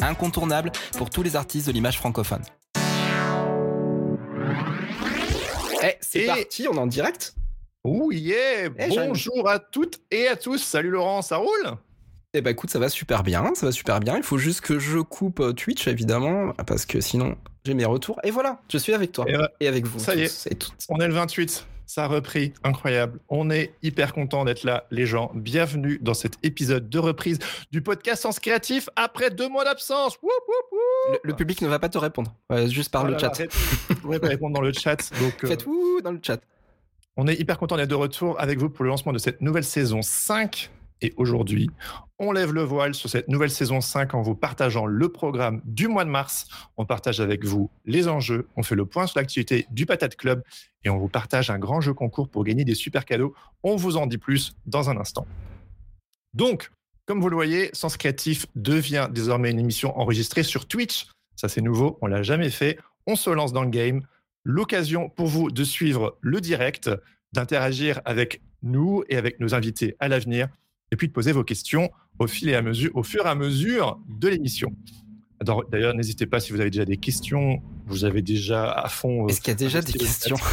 incontournable pour tous les artistes de l'image francophone. Eh, c'est Et- parti, on est en direct Oh yeah Eh. Bonjour à toutes et à tous. Salut Laurent, ça roule? Eh bah écoute, ça va super bien, ça va super bien. Il faut juste que je coupe euh, Twitch, évidemment, parce que sinon, j'ai mes retours. Et voilà, je suis avec toi. Et ouais. Et avec vous. Ça y est. tous et toutes. On est le 28. Ça a repris, incroyable. On est hyper content d'être là, les gens. Bienvenue dans cet épisode de reprise du podcast Sens Créatif après deux mois d'absence. Le, le public ne va pas te répondre, juste par Oh le là chat. là, arrête. Vous pourrez pas répondre dans le chat. Donc, euh, Faites ouh dans le chat. On est hyper content d'être de retour avec vous pour le lancement de cette nouvelle saison 5. Et aujourd'hui, on lève le voile sur cette nouvelle saison 5 en vous partageant le programme du mois de mars. On partage avec vous les enjeux, on fait le point sur l'activité du Patate Club et on vous partage un grand jeu concours pour gagner des super cadeaux. On vous en dit plus dans un instant. Donc, comme vous le voyez, Sens Créatif devient désormais une émission enregistrée sur Twitch. Ça, c'est nouveau, on l'a jamais fait. On se lance dans le game. L'occasion pour vous de suivre le direct, d'interagir avec nous et avec nos invités à l'avenir, et puis de poser vos questions au fil et à mesure, au fur et à mesure de l'émission. D'ailleurs, n'hésitez pas si vous avez déjà des questions, vous avez déjà à fond. euh, Est-ce qu'il y a déjà des questions.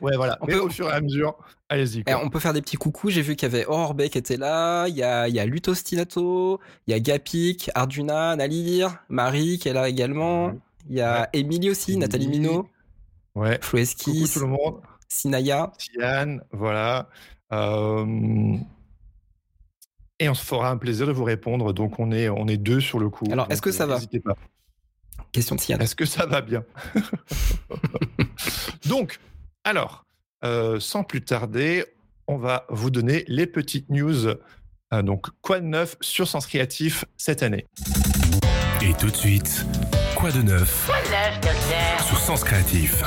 Ouais, voilà. On Mais peut- au fur et à mesure, allez-y. Eh. On peut faire des petits coucous. J'ai vu qu'il y avait Bay qui était là. Il y a, il y a Lutostinato. Il y a Gapik, Arjuna, Nalir, Marie qui est là également. Mhm. Il y a Émilie aussi. Nathalie Minot, Ouais. Flo Coucou Esquisse, tout le monde. Sinaya. Tiane, voilà. Euh, Et on se fera un plaisir de vous répondre. Donc, on est, on est deux sur le coup. Alors, est-ce que ça va N'hésitez pas. Question de Sian. Est-ce que ça va bien Donc, alors, euh, sans plus tarder, on va vous donner les petites news. Euh, donc, quoi de neuf sur Sens Créatif cette année? Et tout de suite, quoi de neuf sur Sens Créatif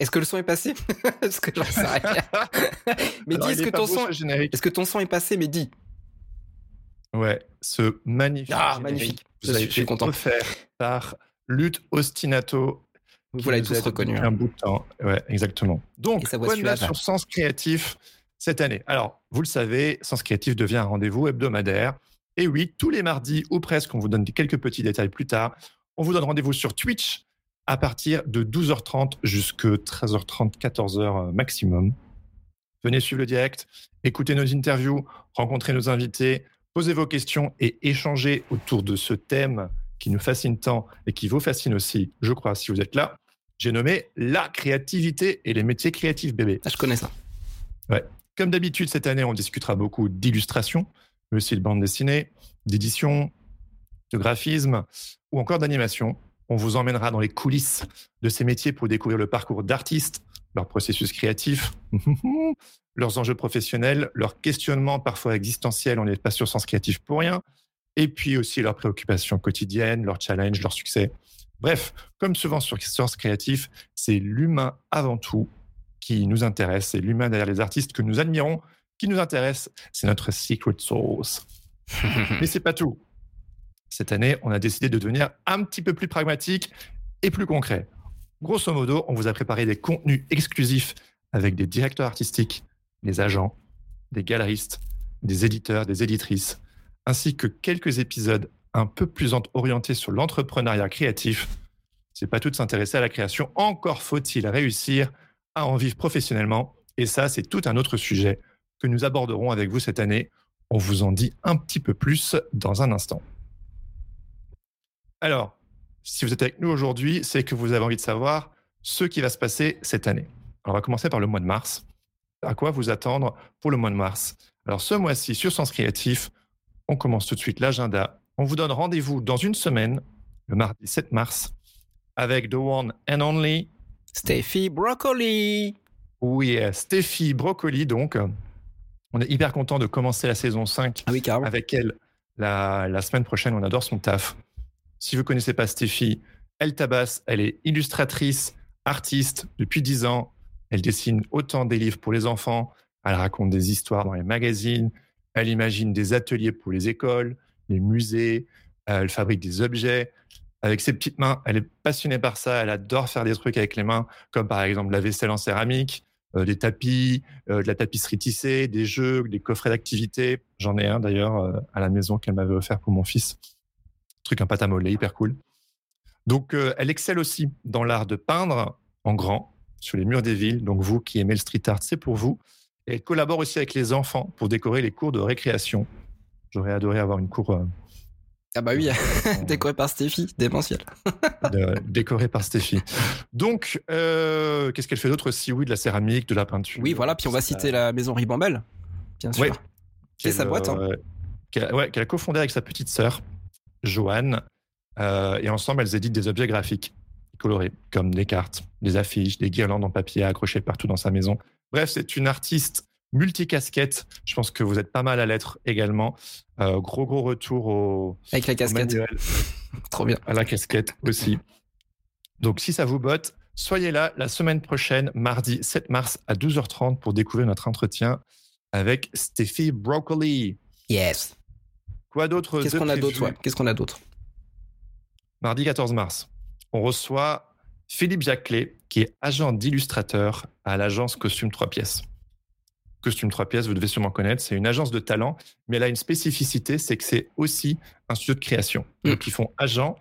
Est-ce que le son est passé? Est-ce que j'en sais rien. Mais Alors, dis, est-ce est que pas ton son, ce générique est-ce que ton son est passé? Mais dis. Ouais, ce magnifique. Ah, magnifique. vous Je avez suis- je suis été content. offert par Lutte Ostinato. Vous l'avez tous reconnu. depuis hein. Un bout de temps. Ouais, exactement. Donc, sur Sens Créatif cette année? Alors, vous le savez, Sens Créatif devient un rendez-vous hebdomadaire. Et oui, tous les mardis ou presque, on vous donne quelques petits détails plus tard. On vous donne rendez-vous sur Twitch à partir de 12h30 jusqu'à 13h30, 14h maximum. Venez suivre le direct, écoutez nos interviews, rencontrez nos invités, posez vos questions et échangez autour de ce thème qui nous fascine tant et qui vous fascine aussi, je crois, si vous êtes là. J'ai nommé la créativité et les métiers créatifs bébés. Ah, je connais ça. Comme d'habitude, cette année, on discutera beaucoup d'illustration, mais aussi de bande dessinée, d'édition, de graphisme ou encore d'animation. On vous emmènera dans les coulisses de ces métiers pour découvrir le parcours d'artistes, leur processus créatif, leurs enjeux professionnels, leurs questionnements parfois existentiels, on n'est pas sur sens créatif pour rien, et puis aussi leurs préoccupations quotidiennes, leurs challenges, leurs succès. Bref, comme souvent sur Sens Créatif, c'est l'humain avant tout qui nous intéresse, c'est l'humain derrière les artistes que nous admirons qui nous intéresse, c'est notre secret sauce. Mais c'est pas tout. Cette année, on a décidé de devenir un petit peu plus pragmatique et plus concret. Grosso modo, on vous a préparé des contenus exclusifs avec des directeurs artistiques, des agents, des galeristes, des éditeurs, des éditrices, ainsi que quelques épisodes un peu plus orientée sur l'entrepreneuriat créatif. C'est pas tout de s'intéresser à la création. Encore faut-il réussir à en vivre professionnellement. Et ça, c'est tout un autre sujet que nous aborderons avec vous cette année. On vous en dit un petit peu plus dans un instant. Alors, si vous êtes avec nous aujourd'hui, c'est que vous avez envie de savoir ce qui va se passer cette année. on va commencer par le mois de mars. À quoi vous attendre pour le mois de mars? Alors, ce mois-ci, sur Sens Créatif, on commence tout de suite l'agenda. On vous donne rendez-vous dans une semaine, le mardi 7 mars, avec The One and Only Steffi Broccoli. Oui, Steffi Broccoli, donc. On est hyper content de commencer la saison 5 ah oui, avec elle la, la, semaine prochaine. On adore son taf. Si vous connaissez pas Steffi, elle tabasse, elle est illustratrice, artiste depuis 10 ans. Elle dessine autant des livres pour les enfants, elle raconte des histoires dans les magazines, elle imagine des ateliers pour les écoles, les musées, elle fabrique des objets. Avec ses petites mains, elle est passionnée par ça, elle adore faire des trucs avec les mains, comme par exemple la vaisselle en céramique, euh, des tapis, euh, de la tapisserie tissée, des jeux, des coffrets d'activités. J'en ai un d'ailleurs euh, à la maison qu'elle m'avait offert pour mon fils. Truc en pâte à modeler, hyper cool. Donc, elle excelle aussi dans l'art de peindre en grand sur les murs des villes. Donc, vous qui aimez le street art, c'est pour vous. Et elle collabore aussi avec les enfants pour décorer les cours de récréation. J'aurais adoré avoir une cour ah bah oui, décoré par Stéphie, démentiel. décoré par Stéphie. Donc, euh, qu'est-ce qu'elle fait d'autre aussi? Oui, de la céramique, de la peinture. Oui, voilà. Puis on va citer la maison Ribambelle, bien sûr. C'est sa boîte. Hein. Euh, qu'elle a cofondé avec sa petite sœur, Joanne. Euh, et ensemble, elles éditent des objets graphiques colorés, comme des cartes, des affiches, des guirlandes en papier accrochées partout dans sa maison. Bref, c'est une artiste multicasquette. Je pense que vous êtes pas mal à l'être également. Euh, gros, gros retour au. Avec la casquette. Trop bien. À la casquette aussi. Donc, si ça vous botte, soyez là la semaine prochaine, mardi 7 mars à 12h30 pour découvrir notre entretien avec Steffi Broccoli. Yes. Quoi d'autre Qu'est-ce qu'on a d'autre Qu'est-ce qu'on a d'autre Mardi 14 mars, on reçoit Philippe Jacquelet, qui est agent d'illustrateur à l'agence Costume 3 pièces. Costume 3 pièces, vous devez sûrement connaître. C'est une agence de talent, mais elle a une spécificité, c'est que c'est aussi un studio de création. Mm. Donc, ils font agent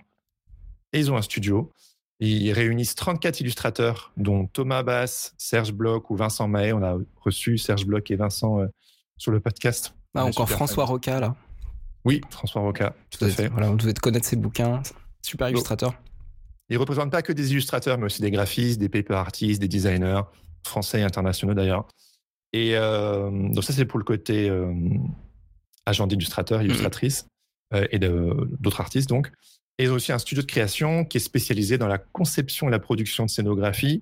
et ils ont un studio. Ils réunissent 34 illustrateurs, dont Thomas Bass, Serge Bloch ou Vincent Mahé. On a reçu Serge Bloch et Vincent euh, sur le podcast. Ah, encore François Roca, là. Oui, François Roca, tout à fait. Voilà, vous devez connaître ses bouquins. Super illustrateur. Ils représentent pas que des illustrateurs, mais aussi des graphistes, des paper artists, des designers, français et internationaux d'ailleurs. Et euh, donc ça, c'est pour le côté euh, agent d'illustrateur, mmh illustratrice euh, et d'autres artistes donc. Et aussi un studio de création qui est spécialisé dans la conception et la production de scénographie,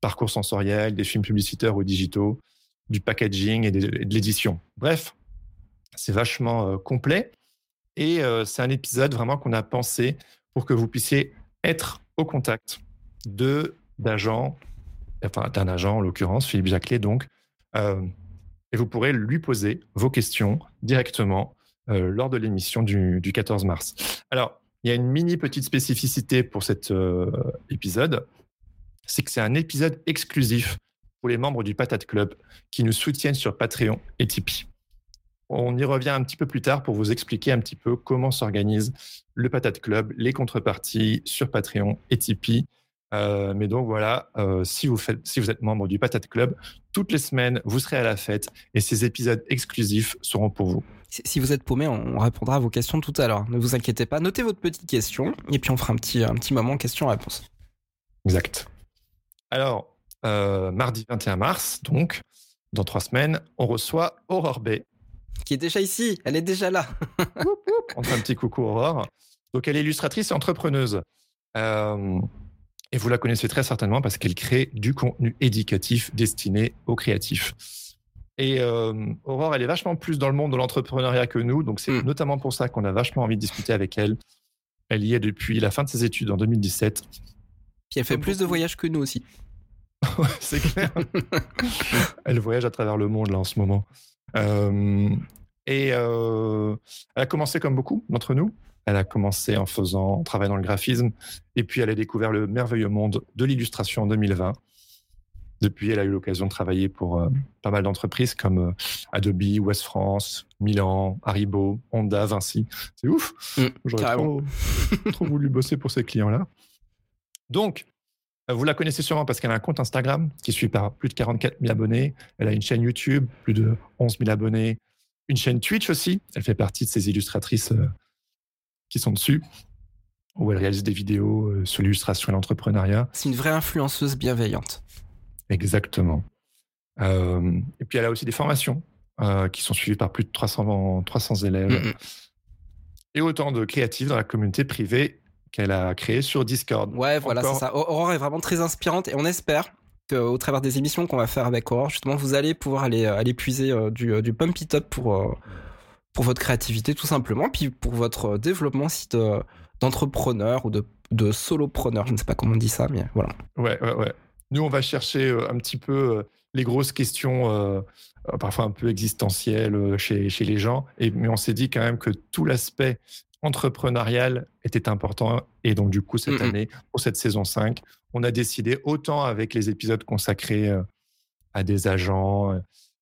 parcours sensoriel, des films publicitaires ou digitaux, du packaging et de, l'édition. Bref, c'est vachement complet. Et c'est un épisode vraiment qu'on a pensé pour que vous puissiez être au contact d'agents, enfin d'un agent en l'occurrence, Philippe Jacquelet donc, euh, et vous pourrez lui poser vos questions directement euh, lors de l'émission du, 14 mars. Alors, il y a une mini petite spécificité pour cet euh, épisode, c'est que c'est un épisode exclusif pour les membres du Patate Club qui nous soutiennent sur Patreon et Tipeee. On y revient un petit peu plus tard pour vous expliquer un petit peu comment s'organise le Patate Club, les contreparties sur Patreon et Tipeee euh, mais donc voilà, euh, si, vous faites, si vous êtes membre du Patate Club, toutes les semaines, vous serez à la fête et ces épisodes exclusifs seront pour vous. Si vous êtes paumé, on répondra à vos questions tout à l'heure. Ne vous inquiétez pas, notez votre petite question et puis on fera un petit, un petit moment question-réponse. Exact. Alors, euh, mardi 21 mars, donc, dans trois semaines, on reçoit Aurore Bay. Qui est déjà ici, elle est déjà là. on fait un petit coucou Aurore. Donc, elle est illustratrice et entrepreneuse. Euh, et vous la connaissez très certainement parce qu'elle crée du contenu éducatif destiné aux créatifs. Et euh, Aurore, elle est vachement plus dans le monde de l'entrepreneuriat que nous, donc c'est hmm. notamment pour ça qu'on a vachement envie de discuter avec elle. Elle y est depuis la fin de ses études en 2017. Puis elle fait plus de voyages que nous aussi. c'est clair. elle voyage à travers le monde là en ce moment. Euh, et euh, elle a commencé comme beaucoup d'entre nous elle a commencé en faisant, en travaillant dans le graphisme, et puis elle a découvert le merveilleux monde de l'illustration en 2020. Depuis, elle a eu l'occasion de travailler pour euh, pas mal d'entreprises comme euh, Adobe, West France, Milan, Haribo, Honda, Vinci. C'est ouf. Mm, J'aurais trop, trop voulu bosser pour ces clients-là. Donc, vous la connaissez sûrement parce qu'elle a un compte Instagram qui suit par plus de 44 000 abonnés. Elle a une chaîne YouTube, plus de 11 000 abonnés. Une chaîne Twitch aussi. Elle fait partie de ces illustratrices euh, qui sont dessus, où elle réalise des vidéos euh, sur l'illustration et l'entrepreneuriat. C'est une vraie influenceuse bienveillante. Exactement. Euh, et puis elle a aussi des formations euh, qui sont suivies par plus de 300, 300 élèves et autant de créatifs dans la communauté privée qu'elle a créée sur Discord. Ouais, voilà, c'est ça. Aurore est vraiment très inspirante et on espère qu'au travers des émissions qu'on va faire avec Aurore, justement, vous allez pouvoir aller, aller puiser euh, du, euh, du pump it up pour, euh, pour votre créativité, tout simplement, puis pour votre euh, développement si de- d'entrepreneur ou de, de solopreneur. Je ne sais pas comment on dit ça, mais voilà. Ouais, ouais, ouais. Nous, on va chercher euh, un petit peu euh, les grosses questions, euh, euh, parfois un peu existentielles euh, chez, chez les gens. Et, mais on s'est dit quand même que tout l'aspect entrepreneurial était important. Et donc, du coup, cette année, pour cette saison 5, on a décidé, autant avec les épisodes consacrés euh, à des agents euh,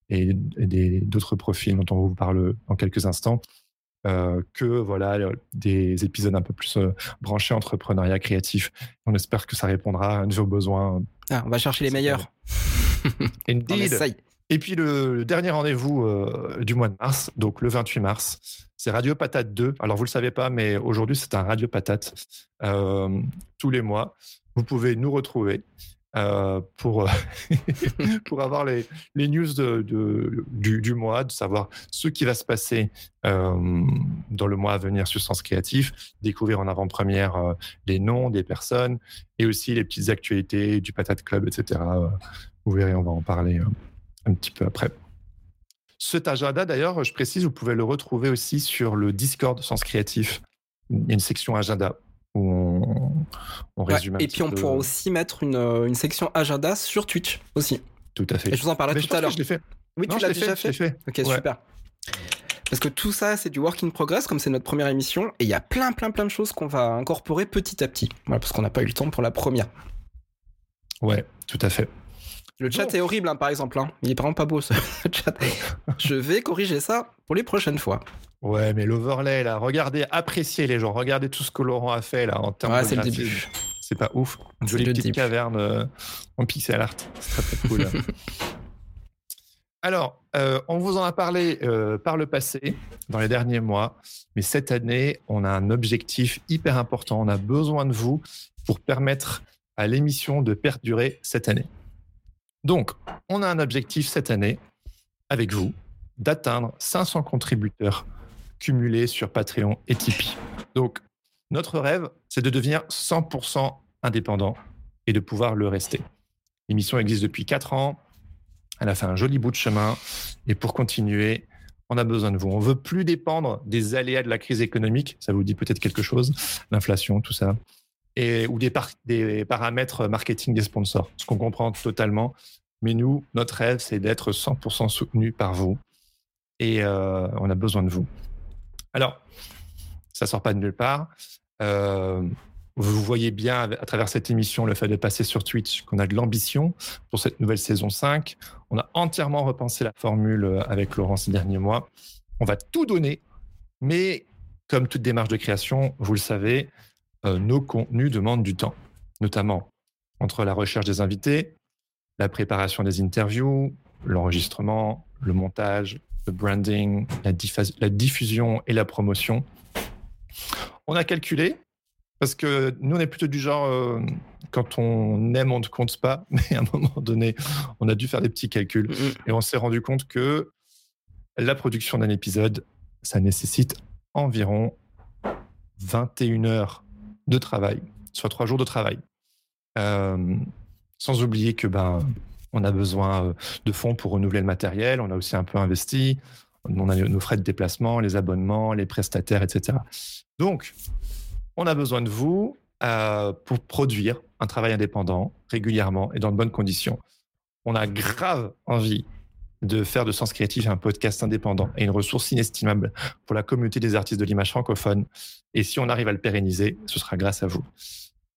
et, d'autres profils dont on vous parle dans quelques instants, euh, que voilà des épisodes un peu plus euh, branchés entrepreneuriat créatif. On espère que ça répondra à vos besoins. Ah, on va chercher les meilleurs. On Indeed. essaye. Et puis le, dernier rendez-vous euh, du mois de mars, donc le 28 mars, c'est Radio Patate 2. Alors vous le savez pas, mais aujourd'hui c'est un Radio Patate euh, tous les mois. Vous pouvez nous retrouver euh, pour pour avoir les, les news de, du, du mois, de savoir ce qui va se passer dans le mois à venir sur Sens Créatif, découvrir en avant-première les noms des personnes et aussi les petites actualités du Patate Club, etc. Vous verrez, on va en parler un petit peu après. Cet agenda, d'ailleurs, je précise, vous pouvez le retrouver aussi sur le Discord Sens Créatif. Il y a une section agenda où on, on Ouais, résume un et petit puis on peu- pourra aussi mettre une, euh, une section agenda sur Twitch aussi. Tout à fait. Et je vous en parlais Mais tout à l'heure. Je l'ai fait. Oui, Non, tu l'as déjà fait. Ok, Ouais. super. Parce que tout ça, c'est du work in progress, comme c'est notre première émission, et il y a plein, plein, plein de choses qu'on va incorporer petit à petit. Voilà, parce qu'on n'a pas eu le temps pour la première. Ouais, tout à fait. Le chat est horrible, hein, par exemple. hein. Il est vraiment pas beau, ce chat. Je vais corriger ça pour les prochaines fois. Ouais, mais l'overlay, là, regardez, appréciez les gens, regardez tout ce que Laurent a fait, là, en termes Ouais, de c'est le graphisme. début. C'est pas ouf. Une jolie petite début. caverne euh, en pixel art. C'est très, très cool. Alors, euh, on vous en a parlé euh, par le passé, dans les derniers mois, mais cette année, on a un objectif hyper important. On a besoin de vous pour permettre à l'émission de perdurer cette année. Donc, on a un objectif cette année, avec vous, d'atteindre 500 contributeurs cumulés sur Patreon et Tipeee. Donc, notre rêve, c'est de devenir 100% indépendant et de pouvoir le rester. L'émission existe depuis 4 ans. Elle a fait un joli bout de chemin. Et pour continuer, on a besoin de vous. On veut plus dépendre des aléas de la crise économique. Ça vous dit peut-être quelque chose, l'inflation, tout ça. Ou des, par- des paramètres marketing des sponsors, ce qu'on comprend totalement. Mais nous, notre rêve, c'est d'être 100% soutenu par vous. Et euh, on a besoin de vous. Alors, ça sort pas de nulle part. Euh, vous voyez bien à travers cette émission le fait de passer sur Twitch qu'on a de l'ambition pour cette nouvelle saison 5. On a entièrement repensé la formule euh, avec Laurent ces derniers mois. On va tout donner, mais comme toute démarche de création, vous le savez, nos contenus demandent du temps, notamment entre la recherche des invités, la préparation des interviews, l'enregistrement, le montage, le branding, la, diffusion et la promotion. On a calculé, parce que nous, on est plutôt du genre, euh, quand on aime, on ne compte pas, mais à un moment donné, on a dû faire des petits calculs Mm, et on s'est rendu compte que la production d'un épisode, ça nécessite environ 21 heures de travail, soit trois jours de travail. Euh, sans oublier que ben, on a besoin euh, de fonds pour renouveler le matériel, on a aussi un peu investi, on a nos frais de déplacement, les abonnements, les prestataires, etc. Donc, on a besoin de vous euh, pour produire un travail indépendant régulièrement et dans de bonnes conditions. On a grave envie de faire de Sens Créatif un podcast indépendant et une ressource inestimable pour la communauté des artistes de l'image francophone. Et si on arrive à le pérenniser, ce sera grâce à vous.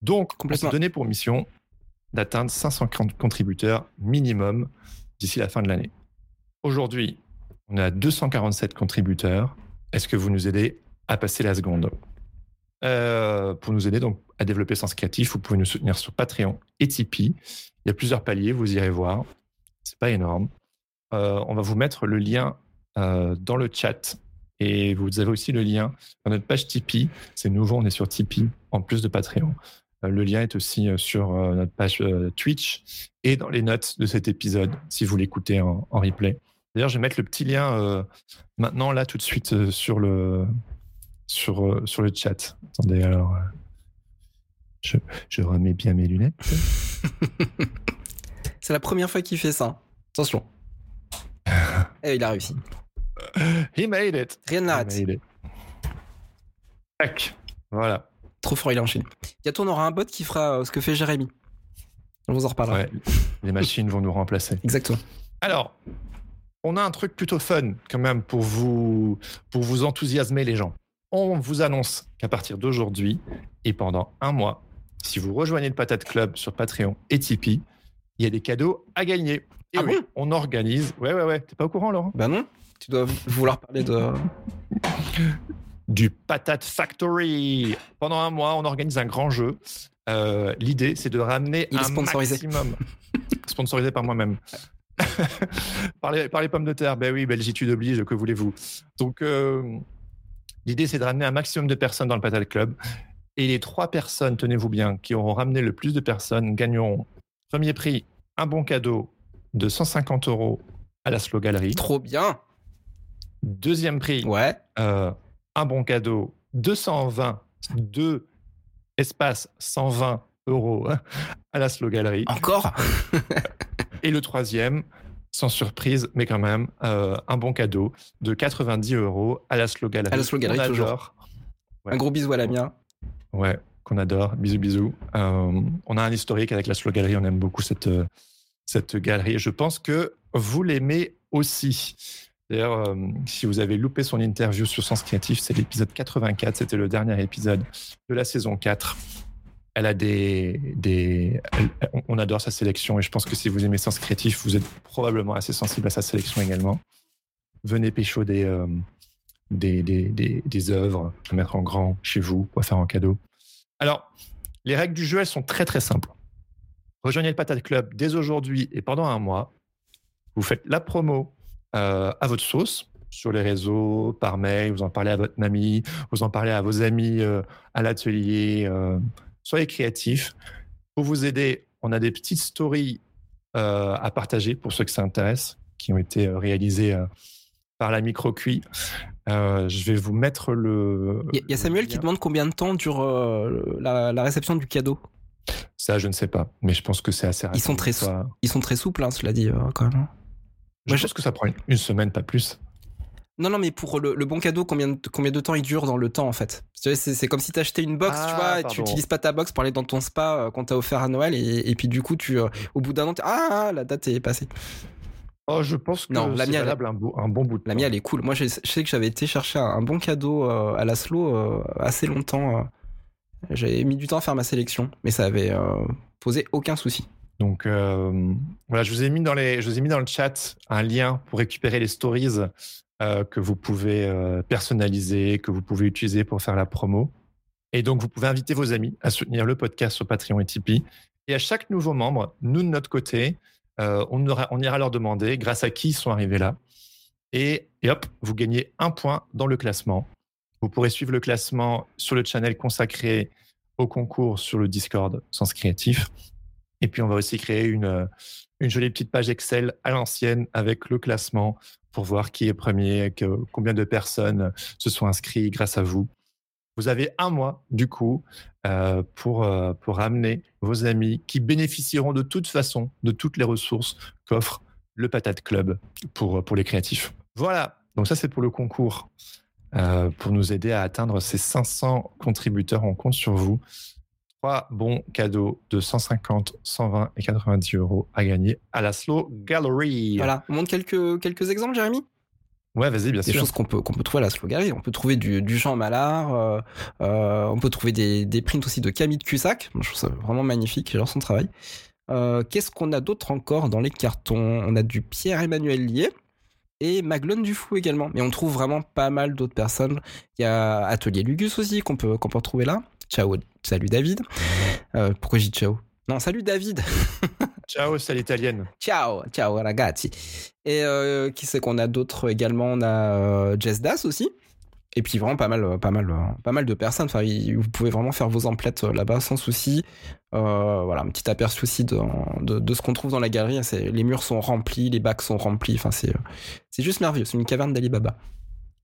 Donc, on s'est Complètement. donné pour mission d'atteindre 500 contributeurs minimum d'ici la fin de l'année. Aujourd'hui, on à 247 contributeurs. Est-ce que vous nous aidez à passer la seconde? Euh, Pour nous aider donc à développer Sens Créatif, vous pouvez nous soutenir sur Patreon et Tipeee. Il y a plusieurs paliers, vous irez voir. C'est pas énorme. Euh, on va vous mettre le lien euh, dans le chat et vous avez aussi le lien dans notre page Tipeee. C'est nouveau, on est sur Tipeee en plus de Patreon. le lien est aussi sur notre page Twitch et dans les notes de cet épisode si vous l'écoutez en, en, replay. D'ailleurs, je vais mettre le petit lien maintenant là tout de suite sur le sur sur le chat. Attendez alors. Je, remets bien mes lunettes. C'est la première fois qu'il fait ça. Attention. Et il a réussi. He made it. Rien. Tac. Voilà. Trop fort, il enchaîné. Bientôt, on aura un bot qui fera euh, ce que fait Jérémy. On vous en reparlera. Ouais, les machines vont nous remplacer. Exactement. Alors, on a un truc plutôt fun quand même pour vous, pour vous enthousiasmer les gens. On vous annonce qu'à partir d'aujourd'hui et pendant un mois, si vous rejoignez le Patate Club sur Patreon et Tipeee, il y a des cadeaux à gagner. Et ah oui, on organise. Ouais, ouais, ouais. T'es pas au courant, Laurent? Bah non. Tu dois vouloir parler de. du Patate Factory. Pendant un mois, on organise un grand jeu. Euh, l'idée, c'est de ramener un maximum. sponsorisé par moi-même. par, les, par, les, pommes de terre. Ben oui, Belgitude oblige, que voulez-vous? Donc, euh, l'idée, c'est de ramener un maximum de personnes dans le Patate Club. Et les trois personnes, tenez-vous bien, qui auront ramené le plus de personnes gagneront premier prix, un bon cadeau de 150 euros à la Slow Gallery. Trop bien. Deuxième prix, ouais. Euh, un bon cadeau 220, deux espaces 120 euros à la Slow Gallery. Encore Et le troisième, sans surprise, mais quand même, euh, un bon cadeau de 90 euros à la Slow Gallery. À la Slow Gallery, toujours. Un gros bisou à la mienne. Ouais, qu'on adore. Bisous, bisous. Euh, on a un historique avec la Slow Gallery. On aime beaucoup cette, cette galerie. Je pense que vous l'aimez aussi. D'ailleurs, euh, si vous avez loupé son interview sur Sens Créatif, c'est l'épisode 84. C'était le dernier épisode de la saison 4. Elle a des. des on adore sa sélection et je pense que si vous aimez Sens Créatif, vous êtes probablement assez sensible à sa sélection également. Venez pécho des, des, des, des, œuvres à mettre en grand chez vous, pour faire en cadeau. Alors, les règles du jeu, elles sont très très simples. Rejoignez le Patate Club dès aujourd'hui et pendant un mois. Vous faites la promo euh, à votre sauce sur les réseaux, par mail, vous en parlez à votre mamie, vous en parlez à vos amis euh, à l'atelier. Euh, soyez créatifs. Pour vous aider, on a des petites stories à partager pour ceux que ça intéresse, qui ont été réalisées par la micro-cuit. Euh, je vais vous mettre le. Il y, a Samuel qui demande combien de temps dure euh, la, réception du cadeau? Ça, je ne sais pas, mais je pense que c'est assez rapide. Ils sont très, ils sont très souples, hein, cela dit, euh, quand même. Je pense que ça prend une, semaine, pas plus. Non, non, mais pour le, bon cadeau, combien de, combien de temps il dure dans le temps, en fait? C'est comme si tu achetais une box, tu vois, et tu n'utilises pas ta box pour aller dans ton spa qu'on t'a offert à Noël, et, puis du coup, tu, au bout d'un an, ah, la date est passée. Oh, je pense que c'est valable un, bon bout de La mienne, elle est cool. Moi, je, sais que j'avais été chercher un, bon cadeau euh, à Laszlo euh, assez longtemps. Euh. J'avais mis du temps à faire ma sélection, mais ça avait posé aucun souci. Donc voilà, je vous ai mis dans le chat un lien pour récupérer les stories que vous pouvez personnaliser, que vous pouvez utiliser pour faire la promo. Et donc vous pouvez inviter vos amis à soutenir le podcast sur Patreon et Tipeee. Et à chaque nouveau membre, nous de notre côté, euh, on, ira leur demander grâce à qui ils sont arrivés là. Et, hop, vous gagnez un point dans le classement. Vous pourrez suivre le classement sur le channel consacré au concours sur le Discord Sens Créatif. Et puis, on va aussi créer une, une jolie petite page Excel à l'ancienne avec le classement pour voir qui est premier, combien de personnes se sont inscrits grâce à vous. Vous avez un mois, du coup, euh, pour, euh, pour ramener vos amis qui bénéficieront de toute façon de toutes les ressources qu'offre le Patate Club pour les créatifs. Voilà, donc ça c'est pour le concours, euh, pour nous aider à atteindre ces 500 contributeurs. On compte sur vous. Trois bons cadeaux de 150, 120 et 90 euros à gagner à la Slow Gallery. Voilà, on montre quelques, quelques exemples, Jérémy? Ouais, vas-y, bien des sûr. choses qu'on peut, qu'on peut trouver à la Slogari. On peut trouver du, du Jean Mallard, euh, euh, on peut trouver des, des prints aussi de Camille de Cussac. Je trouve ça vraiment magnifique, j'adore son travail. Qu'est-ce qu'on a d'autre encore dans les cartons? On a du Pierre-Emmanuel Lié et Maglone du Fou également. Mais on trouve vraiment pas mal d'autres personnes. Il y a Atelier Lugus aussi qu'on peut, qu'on peut retrouver là. Ciao, salut David. Euh, pourquoi j'ai ciao? Non, salut David. ciao, c'est l'italienne. Ciao, ciao ragazzi. Et euh, qui c'est qu'on a d'autres également? On a euh, Jess Das aussi. Et puis vraiment pas mal, pas mal, pas mal de personnes. Enfin, vous pouvez vraiment faire vos emplettes là-bas sans souci. voilà, un petit aperçu aussi de, de, ce qu'on trouve dans la galerie. Les murs sont remplis, les bacs sont remplis. Enfin, c'est, c'est juste merveilleux. C'est une caverne d'Alibaba.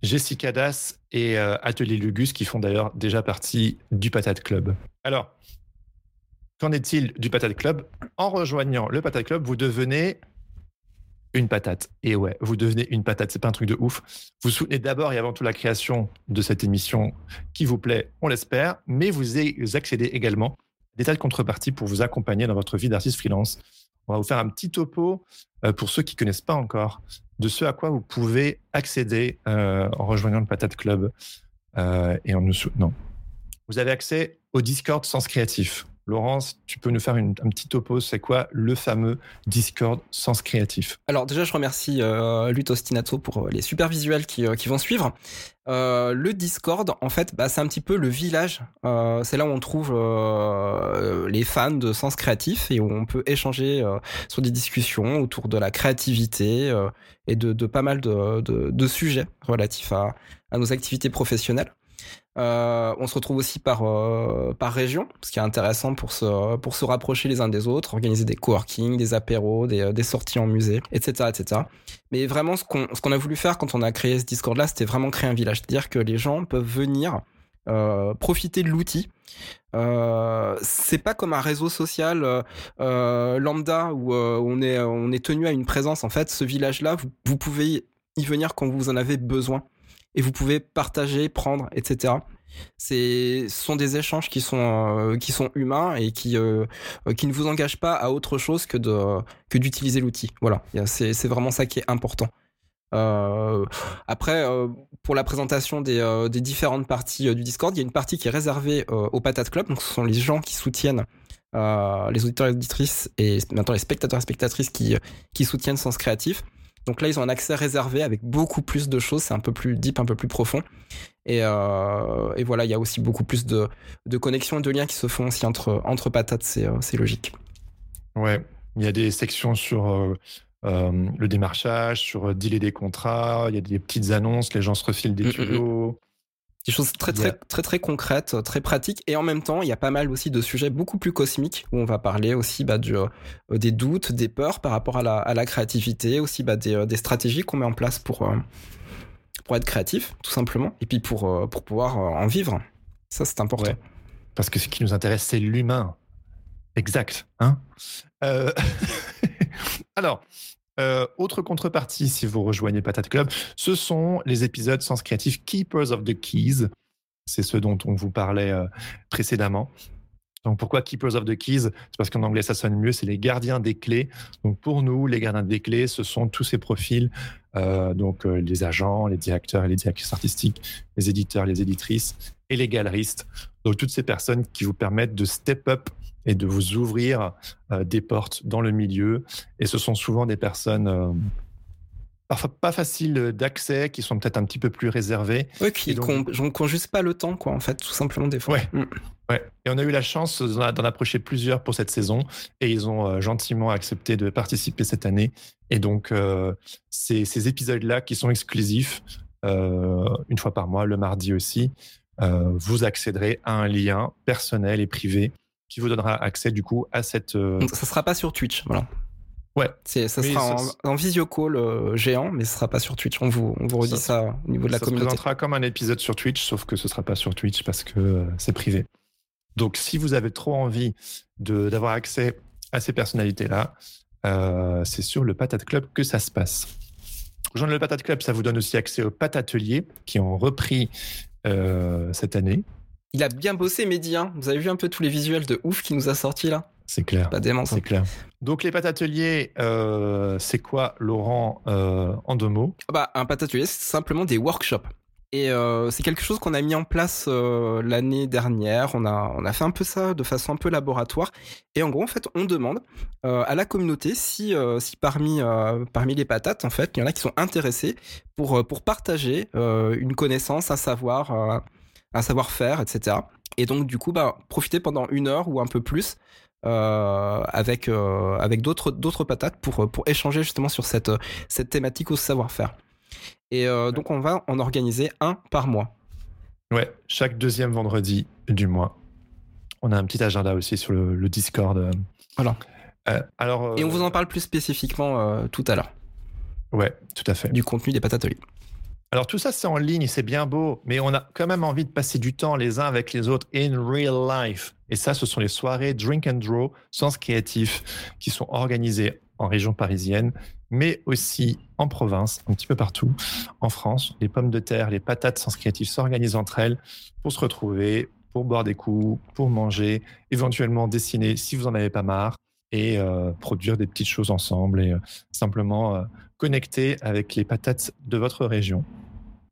Jessica Das et Atelier Lugus qui font d'ailleurs déjà partie du Patate Club. Alors, qu'en est-il du Patate Club? En rejoignant le Patate Club, vous devenez une patate. Et ouais, vous devenez une patate, c'est pas un truc de ouf. Vous soutenez d'abord et avant tout la création de cette émission qui vous plaît, on l'espère, mais vous accédez également à des tas de contreparties pour vous accompagner dans votre vie d'artiste freelance. On va vous faire un petit topo euh, pour ceux qui connaissent pas encore de ce à quoi vous pouvez accéder euh, en rejoignant le Patate Club euh, et en nous soutenant. Vous avez accès au Discord Sens Créatif. Laurence, tu peux nous faire un petit topo, c'est quoi le fameux Discord Sens Créatif? Alors déjà, je remercie euh, Lut Ostinato pour euh, les super visuels qui, euh, vont suivre. Euh, le Discord, en fait, bah, c'est un petit peu le village. c'est là où on trouve les fans de Sens Créatif et où on peut échanger sur des discussions autour de la créativité et de, pas mal de, sujets relatifs à nos activités professionnelles. Euh, on se retrouve aussi par euh, par région, ce qui est intéressant pour se pour se rapprocher les uns des autres, organiser des coworking, des apéros, des, euh, des sorties en musée, etc., etc. Mais vraiment, ce qu'on a voulu faire quand on a créé ce Discord là, c'était vraiment créer un village, c'est-à-dire que les gens peuvent venir profiter de l'outil. C'est pas comme un réseau social lambda où on est on est tenu à une présence. En fait, ce village-là, vous, vous pouvez y venir quand vous en avez besoin et vous pouvez partager, prendre, etc. Ce sont des échanges qui sont euh, qui sont humains et qui euh, euh, qui ne vous engagent pas à autre chose que de que d'utiliser l'outil. Voilà, c'est vraiment ça qui est important. Après, pour la présentation des, des différentes parties du Discord, il y a une partie qui est réservée au Patate Club. Donc, ce sont les gens qui soutiennent les auditeurs et auditrices et maintenant les spectateurs et spectatrices qui qui soutiennent Sens Créatif. Donc là, ils ont un accès réservé avec beaucoup plus de choses. C'est un peu plus deep, un peu plus profond. Et, euh, et voilà, il y a aussi beaucoup plus de, de, connexions et de liens qui se font aussi entre, entre patates. C'est euh, logique. Ouais, il y a des sections sur euh, euh le démarchage, sur dealer des contrats. Il y a des petites annonces. Les gens se refilent des mm, mm, mm. tuyaux des choses très très très très concrètes, très pratiques et en même temps il y a pas mal aussi de sujets beaucoup plus cosmiques où on va parler aussi bah, du, euh, des doutes, des peurs par rapport à la, à la créativité, aussi bah, des, euh, des stratégies qu'on met en place pour euh, pour être créatif tout simplement et puis pour pour pouvoir en vivre. Ça c'est important. Parce que ce qui nous intéresse c'est l'humain. Exact. Hein Alors. Euh, autre contrepartie, si vous rejoignez Patate Club, ce sont les épisodes Sens Créatif Keepers of the Keys. C'est ce dont on vous parlait euh, précédemment. Donc pourquoi Keepers of the Keys? C'est parce qu'en anglais ça sonne mieux, c'est les gardiens des clés. Donc pour nous, les gardiens des clés, ce sont tous ces profils, euh, donc les agents, les directeurs et les directrices artistiques, les éditeurs, les éditrices et les galeristes. Donc toutes ces personnes qui vous permettent de step up et de vous ouvrir euh, des portes dans le milieu. Et ce sont souvent des personnes euh, parfois pas faciles d'accès, qui sont peut-être un petit peu plus réservées. Oui, qui n'ont juste pas le temps, quoi, en fait, tout simplement des fois. Ouais. Mm. ouais. Et on a eu la chance d'en approcher plusieurs pour cette saison, et ils ont euh, gentiment accepté de participer cette année. Et donc, ces, ces épisodes-là qui sont exclusifs, une fois par mois, le mardi aussi, vous accéderez à un lien personnel et privé qui vous donnera accès du coup à cette. Euh, ça sera pas sur Twitch, voilà. Ouais. ça sera en, visio call euh, géant, mais ce sera pas sur Twitch. On vous, on vous redit ça, au niveau de la communauté. Ça se présentera comme un épisode sur Twitch, sauf que ce sera pas sur Twitch parce que euh, c'est privé. Donc, si vous avez trop envie d'avoir accès à ces personnalités-là, c'est sur le Patate Club que ça se passe. Rejoindre le Patate Club, ça vous donne aussi accès au Patatelier qui ont repris cette année. Il a bien bossé Mehdi, hein. Vous avez vu un peu tous les visuels de ouf qu'il nous a sortis là? C'est clair. Pas dément, C'est clair. Donc les pâtes ateliers, euh, c'est quoi, Laurent, euh, en deux mots? Bah, Un pâte atelier, c'est simplement des workshops. Et euh, c'est quelque chose qu'on a mis en place euh, l'année dernière. On a, on a fait un peu ça de façon un peu laboratoire. Et en gros, en fait, on demande à la communauté si, si parmi, parmi les patates, en fait, il y en a qui sont intéressés pour, pour partager une connaissance, un savoir, un savoir-faire, etc. Et donc, du coup, bah, profiter pendant une heure ou un peu plus avec, avec d'autres, d'autres patates pour, pour échanger justement sur cette, cette thématique au savoir-faire. Et euh, donc, on va en organiser un par mois. Ouais, chaque deuxième vendredi du mois. On a un petit agenda aussi sur le, Discord. Euh. Voilà. Euh, alors, Et on vous en parle plus spécifiquement tout à l'heure. Ouais, tout à fait. Du contenu des patates Alors tout ça, c'est en ligne, c'est bien beau, mais on a quand même envie de passer du temps les uns avec les autres in real life. Et ça, ce sont les soirées Drink and Draw, Sens Créatif, qui sont organisées en région parisienne, mais aussi en province, un petit peu partout. En France, les pommes de terre, les patates Sens Créatif s'organisent entre elles pour se retrouver, pour boire des coups, pour manger, éventuellement dessiner si vous en avez pas marre et euh, produire des petites choses ensemble et euh, simplement euh, connecter avec les patates de votre région.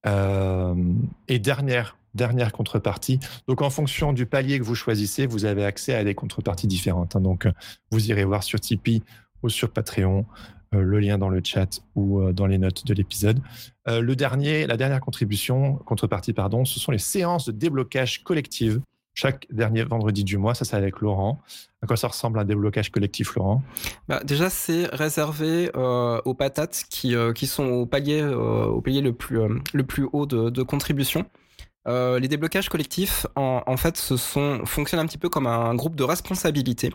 Et dernière dernière contrepartie. Donc, en fonction du palier que vous choisissez, vous avez accès à des contreparties différentes. Hein. Donc, vous irez voir sur Tipeee ou sur Patreon, euh, le lien dans le chat ou euh, dans les notes de l'épisode. Euh, le dernier, la dernière contribution, contrepartie, pardon, ce sont les séances de déblocage collectif chaque dernier vendredi du mois. Ça, c'est avec Laurent. À quoi ça ressemble un déblocage collectif, Laurent? Bah, Déjà, c'est réservé aux patates qui, qui sont au palier, au palier le, plus, le plus haut de, de contribution. Euh, les déblocages collectifs, en, fait, ce sont, fonctionnent un petit peu comme un groupe de responsabilité.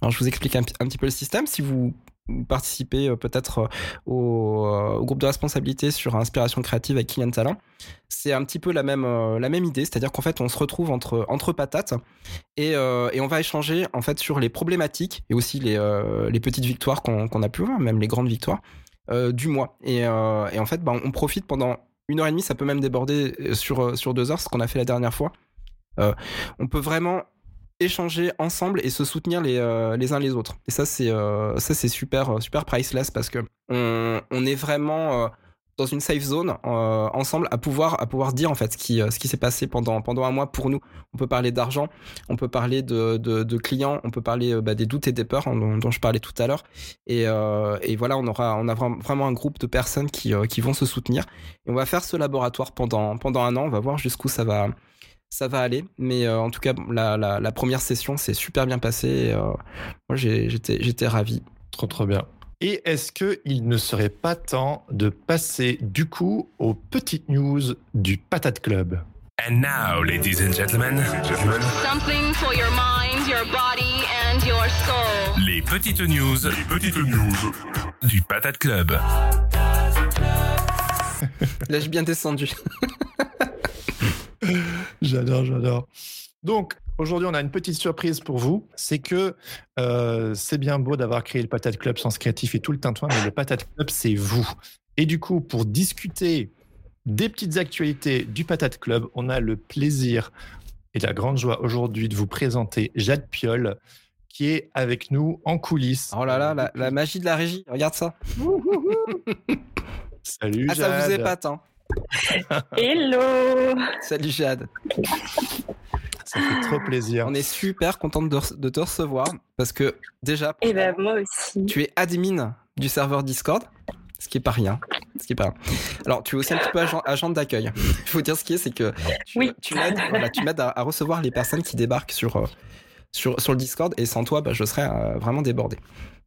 Alors, je vous explique un, petit peu le système. Si vous participez euh, peut-être euh, au, groupe de responsabilité sur Inspiration créative avec Kylian Talent, c'est un petit peu la même, la même idée. C'est-à-dire qu'en fait, on se retrouve entre, entre patates et, et, on va échanger en fait sur les problématiques et aussi les, les petites victoires qu'on a pu voir, même les grandes victoires. du mois et, et en fait bah, on profite pendant une heure et demie, ça peut même déborder euh, sur, euh, sur deux heures, ce qu'on a fait la dernière fois. Euh, on peut vraiment échanger ensemble et se soutenir les, les uns les autres. Et ça, c'est c'est super, super priceless parce que on, on est vraiment dans une safe zone euh, ensemble à pouvoir à pouvoir dire en fait ce qui euh, ce qui s'est passé pendant pendant un mois pour nous. On peut parler d'argent, on peut parler de, de, clients, on peut parler euh, bah, des doutes et des peurs hein, dont, dont, je parlais tout à l'heure. Et, et voilà, on aura on a vraiment un groupe de personnes qui qui vont se soutenir. Et on va faire ce laboratoire pendant pendant un an. On va voir jusqu'où ça va ça va aller. Mais en tout cas, la, la, la première session s'est super bien passée. moi, j'étais j'étais ravi. Trop trop bien. Et est-ce qu'il ne serait pas temps de passer du coup aux petites news du Patate Club? And now, ladies and gentlemen, something for your mind, your body and your soul. Les petites news, les petites news du Patate Club. Là, j'ai bien descendu. j'adore, j'adore. Donc, Aujourd'hui, on a une petite surprise pour vous. C'est que euh, c'est bien beau d'avoir créé le Patate Club Sens Créatif et tout le tintouin, mais le Patate Club, c'est vous. Et du coup, pour discuter des petites actualités du Patate Club, on a le plaisir et la grande joie aujourd'hui de vous présenter Jade Piol, qui est avec nous en coulisses. Oh là là, la, magie de la régie, regarde ça. Salut Jade. Ah, ça vous épate, hein. Hello Salut Jade ça fait trop plaisir. On est super contente de, te recevoir parce que déjà, Et eh ben, moi aussi. tu es admin du serveur Discord. Ce qui est pas rien. Ce qui est pas. Alors, tu es aussi un petit peu agent, d'accueil. Il faut dire ce qui est, c'est que tu, oui. tu m'aides, à, recevoir les personnes qui débarquent sur, euh, sur, sur le Discord et sans toi, bah, je serais euh, vraiment débordé.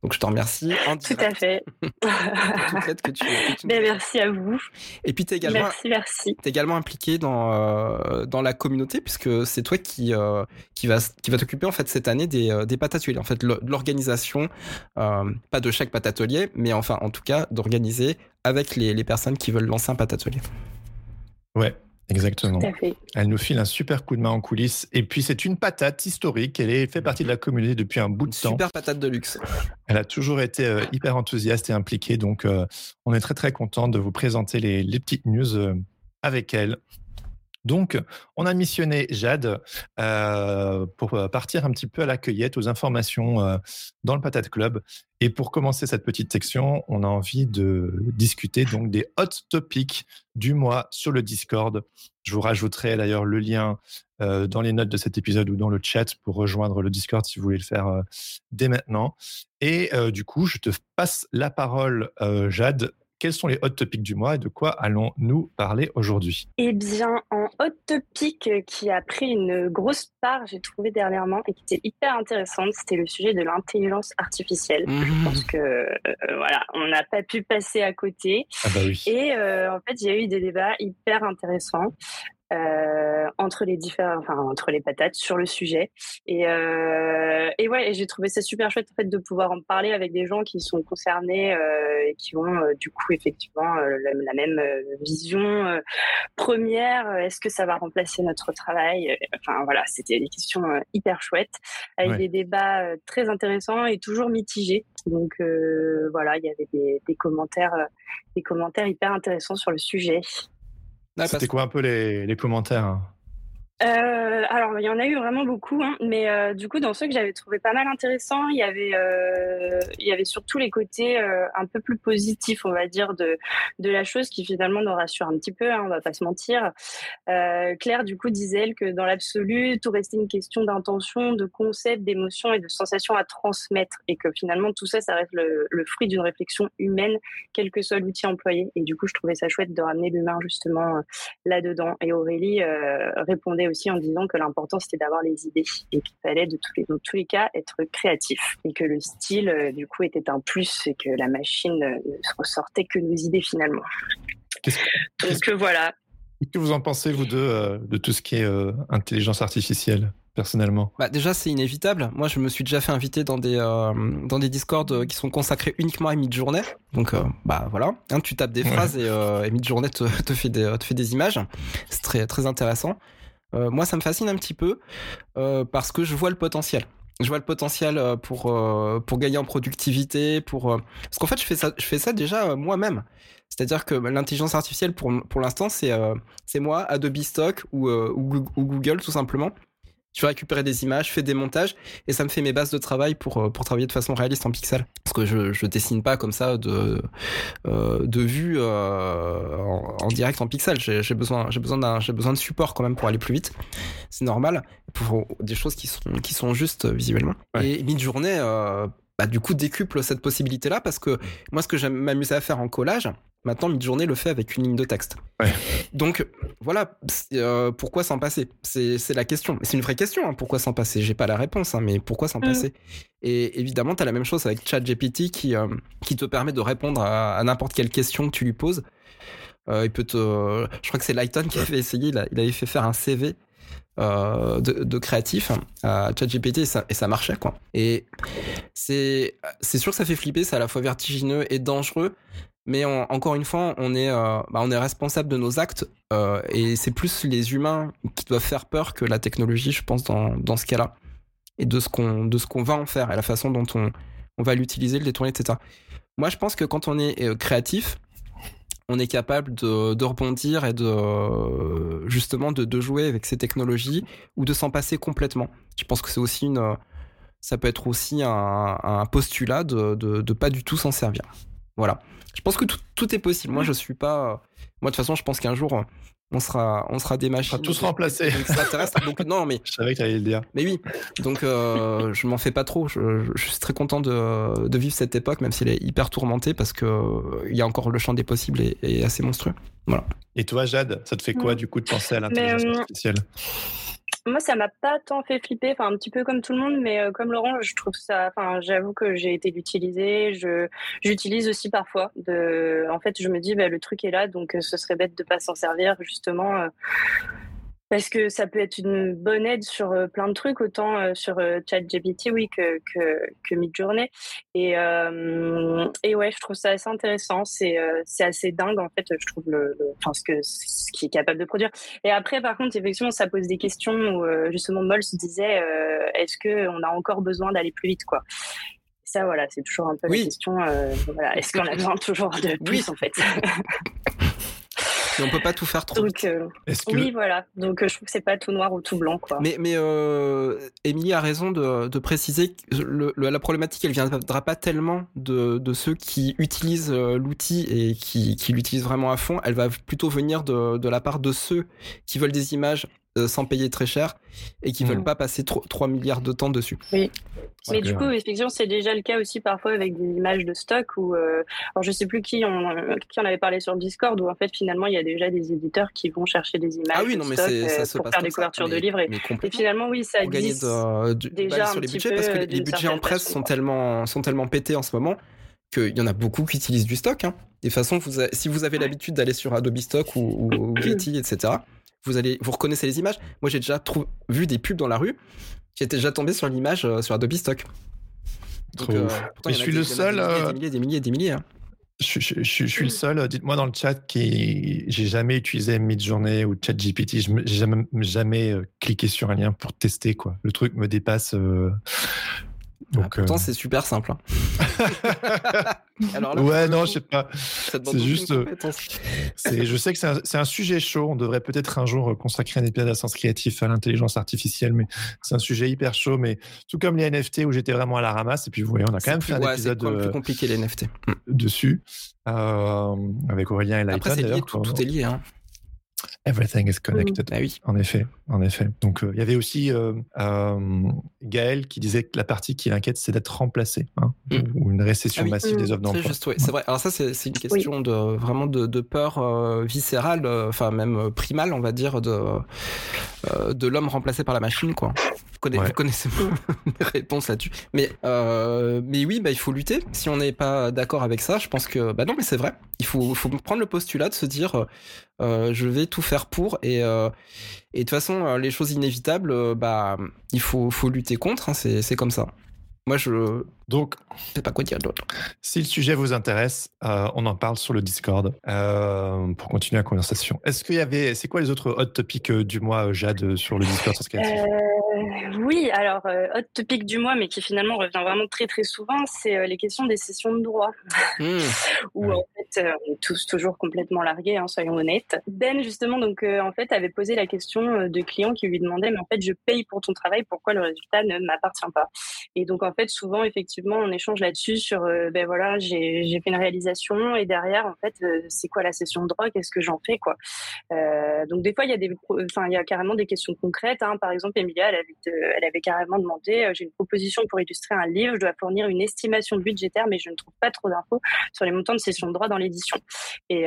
Donc je te remercie. Tout à fait. que tu, ben, merci à vous. Et puis tu es également, merci, merci. Es également impliqué dans, euh, dans la communauté puisque c'est toi qui, euh, qui va, qui va t'occuper en fait cette année des, euh, des patateliers, en fait de l'organisation, pas de chaque patatelier, mais enfin en tout cas d'organiser avec les, les personnes qui veulent lancer un patatelier. Ouais, Exactement. Elle nous file un super coup de main en coulisses. Et puis, c'est une patate historique. Elle est, fait partie de la communauté depuis un bout de temps. Super patate de luxe. Elle a toujours été euh, hyper enthousiaste et impliquée. Donc, euh, on est très, très content de vous présenter les, petites news euh, avec elle. Donc, on a missionné Jade euh, pour partir un petit peu à la cueillette, aux informations euh, dans le Patate Club. Et pour commencer cette petite section, on a envie de discuter donc des hot topics du mois sur le Discord. Je vous rajouterai d'ailleurs le lien euh, dans les notes de cet épisode ou dans le chat pour rejoindre le Discord si vous voulez le faire dès maintenant. Et du coup, je te passe la parole, Jade, quels sont les hot topics du mois et de quoi allons-nous parler aujourd'hui? Eh bien, en hot topic qui a pris une grosse part, j'ai trouvé dernièrement, et qui était hyper intéressante, c'était le sujet de l'intelligence artificielle. Je mmh. pense que, euh, voilà, on n'a pas pu passer à côté. Ah bah oui. Et euh, en fait, il y a eu des débats hyper intéressants. Euh, entre les différents, enfin entre les patates sur le sujet. Et, euh, et ouais, j'ai trouvé ça super chouette en fait de pouvoir en parler avec des gens qui sont concernés euh, et qui ont du coup effectivement la, même vision première. Est-ce que ça va remplacer notre travail Enfin voilà, c'était des questions hyper chouettes avec des débats très intéressants et toujours mitigés. Donc voilà, il y avait des, des commentaires, des commentaires hyper intéressants sur le sujet. C'était quoi un peu les, les commentaires hein? Euh, alors, il y en a eu vraiment beaucoup, hein, mais euh, du coup, dans ceux que j'avais trouvé pas mal intéressants, il y avait, euh, il y avait surtout les côtés un peu plus positifs, on va dire, de, de la chose qui finalement nous rassure un petit peu, hein, on va pas se mentir. Claire, du coup, disait elle que dans l'absolu, tout restait une question d'intention, de concept, d'émotion et de sensation à transmettre, et que finalement, tout ça, ça reste le, le fruit d'une réflexion humaine, quel que soit l'outil employé. Et du coup, je trouvais ça chouette de ramener l'humain justement là-dedans. Et Aurélie répondait aussi en disant que l'important c'était d'avoir les idées et qu'il fallait de tous les, dans tous les cas être créatif et que le style euh, du coup était un plus et que la machine ne ressortait que nos idées finalement. Donc que, voilà. Qu'est-ce que vous en pensez vous deux euh, de tout ce qui est euh, intelligence artificielle personnellement? Bah Déjà, c'est inévitable. Moi, je me suis déjà fait inviter dans des, dans des Discords qui sont consacrés uniquement à mid-journée. Donc, bah voilà, hein, tu tapes des phrases et, et mid-journée te, te, fait des, te fait des images. C'est très, très intéressant. Euh, moi, ça me fascine un petit peu euh, parce que je vois le potentiel. Je vois le potentiel euh, pour pour gagner en productivité, pour parce qu'en fait, je fais ça, je fais ça déjà moi-même. C'est-à-dire que l'intelligence artificielle, pour, pour l'instant, c'est c'est moi, Adobe Stock ou, Google tout simplement je vais récupérer des images, je fais des montages et ça me fait mes bases de travail pour, euh, pour travailler de façon réaliste en pixel. Parce que je, je dessine pas comme ça de, euh, de vue euh, en, direct en pixel. J'ai besoin, besoin besoin de support quand même pour aller plus vite. C'est normal pour des choses qui sont, qui sont justes visuellement. Et mid-journée, euh, bah, du coup, décuple cette possibilité-là parce que moi, ce que j'aime m'amuser à faire en collage, Maintenant, Midjourney le fait avec une ligne de texte. Donc, voilà, euh, pourquoi s'en passer? C'est la question. C'est une vraie question, hein, pourquoi s'en passer? J'ai pas la réponse, hein, mais pourquoi s'en mm. passer? Et évidemment, tu as la même chose avec ChatGPT qui, euh, qui te permet de répondre à, n'importe quelle question que tu lui poses. Euh, il peut te... je crois que c'est Lighton qui avait essayé, il, avait fait faire un CV de, de, créatif à ChatGPT et ça, et ça marchait quoi. Et c'est c'est sûr que ça fait flipper, c'est à la fois vertigineux et dangereux, mais encore une fois, on est, euh, bah, on est responsable de nos actes euh, et c'est plus les humains qui doivent faire peur que la technologie, je pense, dans, ce cas-là. Et de ce qu'on va en faire et la façon dont on, va l'utiliser, le détourner, etc. Moi, je pense que quand on est euh, créatif, on est capable de, rebondir et de justement de, jouer avec ces technologies ou de s'en passer complètement. Je pense que c'est aussi une, ça peut être aussi un, postulat de, de pas du tout s'en servir. Voilà. Je pense que tout, est possible. Moi, je suis pas. Moi, de toute façon, je pense qu'un jour, on sera, on sera des machines. On sera tous remplacés. Donc, non, mais. Je savais que tu allais le dire. Mais oui. Donc, euh, je m'en fais pas trop. Je, suis très content de, de, vivre cette époque, même s'il est hyper tourmenté, parce que il y a encore le champ des possibles et, assez monstrueux. Voilà. Et toi, Jade, ça te fait quoi, du coup, de penser à l'intelligence euh, artificielle? Moi, ça m'a pas tant fait flipper, enfin un petit peu comme tout le monde, mais euh, comme Laurent, je trouve ça. Enfin, j'avoue que j'ai été l'utiliser. Je j'utilise aussi parfois. En fait, je me dis, bah, le truc est là, donc euh, ce serait bête de pas s'en servir justement. Parce que ça peut être une bonne aide sur euh, plein de trucs, autant euh, sur euh, ChatGPT, oui, que, que, que Midjourney. Et, et ouais, je trouve ça assez intéressant. C'est assez dingue, en fait, je trouve, le, enfin, ce, que, ce qui est capable de produire. Et après, par contre, effectivement, ça pose des questions où, justement, Moll se disait, est-ce qu'on a encore besoin d'aller plus vite, quoi? Ça, voilà, c'est toujours un peu la question. voilà, est-ce qu'on a besoin toujours de plus, en fait? on peut pas tout faire trop. Donc, Oui, voilà. Donc je trouve que c'est pas tout noir ou tout blanc, quoi. Mais, mais Émilie a raison de, de préciser que le, la problématique, elle viendra pas tellement de, de ceux qui utilisent l'outil et qui, qui l'utilisent vraiment à fond. Elle va plutôt venir de, de la part de ceux qui veulent des images euh, sans payer très cher et qui ne veulent mm. pas passer 3 milliards de temps dessus. Oui. Mais du coup, effectivement, c'est déjà le cas aussi parfois avec des images de stock où, euh, alors je sais plus qui en, qui en avait parlé sur le Discord, où en fait finalement il y a déjà des éditeurs qui vont chercher des images ah oui, non, mais stock ça euh, pour faire des couvertures de livres. Et, finalement, oui, ça glisse déjà sur les budgets parce que les budgets en presse sont tellement, sont tellement pétés en ce moment qu'il y en a beaucoup qui utilisent du stock. Hein. De toute façon, vous si vous avez l'habitude d'aller sur Adobe Stock ou, ou Getty, etc., vous allez, vous reconnaissez les images. Moi, j'ai déjà vu des pubs dans la rue. J'étais déjà tombé sur l'image euh, sur Adobe Stock. Euh, je suis le seul. Des milliers, des milliers, des milliers. Hein. Je, suis le seul. Dites-moi dans le chat qui j'ai jamais utilisé Midjourney ou ChatGPT. Je n'ai jamais, jamais euh, cliqué sur un lien pour tester quoi. Le truc me dépasse. Donc, pourtant, c'est super simple. Hein. Alors ouais, non, je sais pas. C'est juste. Euh, je sais que c'est un, sujet chaud. On devrait peut-être un jour consacrer un épisode à sens créatif à l'intelligence artificielle, mais c'est un sujet hyper chaud. Mais tout comme les NFT où j'étais vraiment à la ramasse. Et puis, vous voyez, on a quand même fait un épisode. C'est plus compliqué les NFT. Dessus. Euh, avec Aurélien et Lighton. Après, c'est lié, tout, tout, est lié. Hein. Everything is connected. Ah oui. En effet, en effet. Donc, euh, il y avait aussi euh, euh, Gaël qui disait que la partie qui l'inquiète, c'est d'être remplacé, hein, mm. ou une récession ah massive des offres d'emploi. C'est vrai. Alors ça, c'est une question de vraiment de, peur viscérale, enfin même primale, on va dire, de de l'homme remplacé par la machine, quoi. Vous connaissez mes réponses là-dessus. Mais, mais oui, bah, il faut lutter. Si on n'est pas d'accord avec ça, je pense que, bah non, mais c'est vrai. Il faut, faut prendre le postulat de se dire, euh, je vais tout faire pour. Et euh, et de toute façon euh, les choses inévitables bah il faut faut lutter contre hein, c'est comme ça moi je donc sais pas quoi dire d'autre. si le sujet vous intéresse on en parle sur le Discord pour continuer la conversation. Est-ce qu'il y avait c'est quoi les autres hot topics du mois Jade sur le Discord oui alors hot topic du mois mais qui finalement revient vraiment très très souvent c'est les questions des sessions de droit. Mmh. où en fait on est tous toujours complètement largués hein, soyons honnêtes. Ben justement donc en fait avait posé la question de clients qui lui demandaient mais en fait je paye pour ton travail pourquoi le résultat ne m'appartient pas? Et donc en fait souvent effectivement on échange là-dessus sur ben voilà j'ai fait une réalisation et derrière en fait c'est quoi la session de droit? Qu'est-ce que j'en fais quoi? Donc des fois il y a des enfin il y a carrément des questions concrètes hein. par exemple Emilia elle avait, carrément demandé j'ai une proposition pour illustrer un livre je dois fournir une estimation budgétaire mais je ne trouve pas trop d'infos sur les montants de session de droit dans l'édition. Et,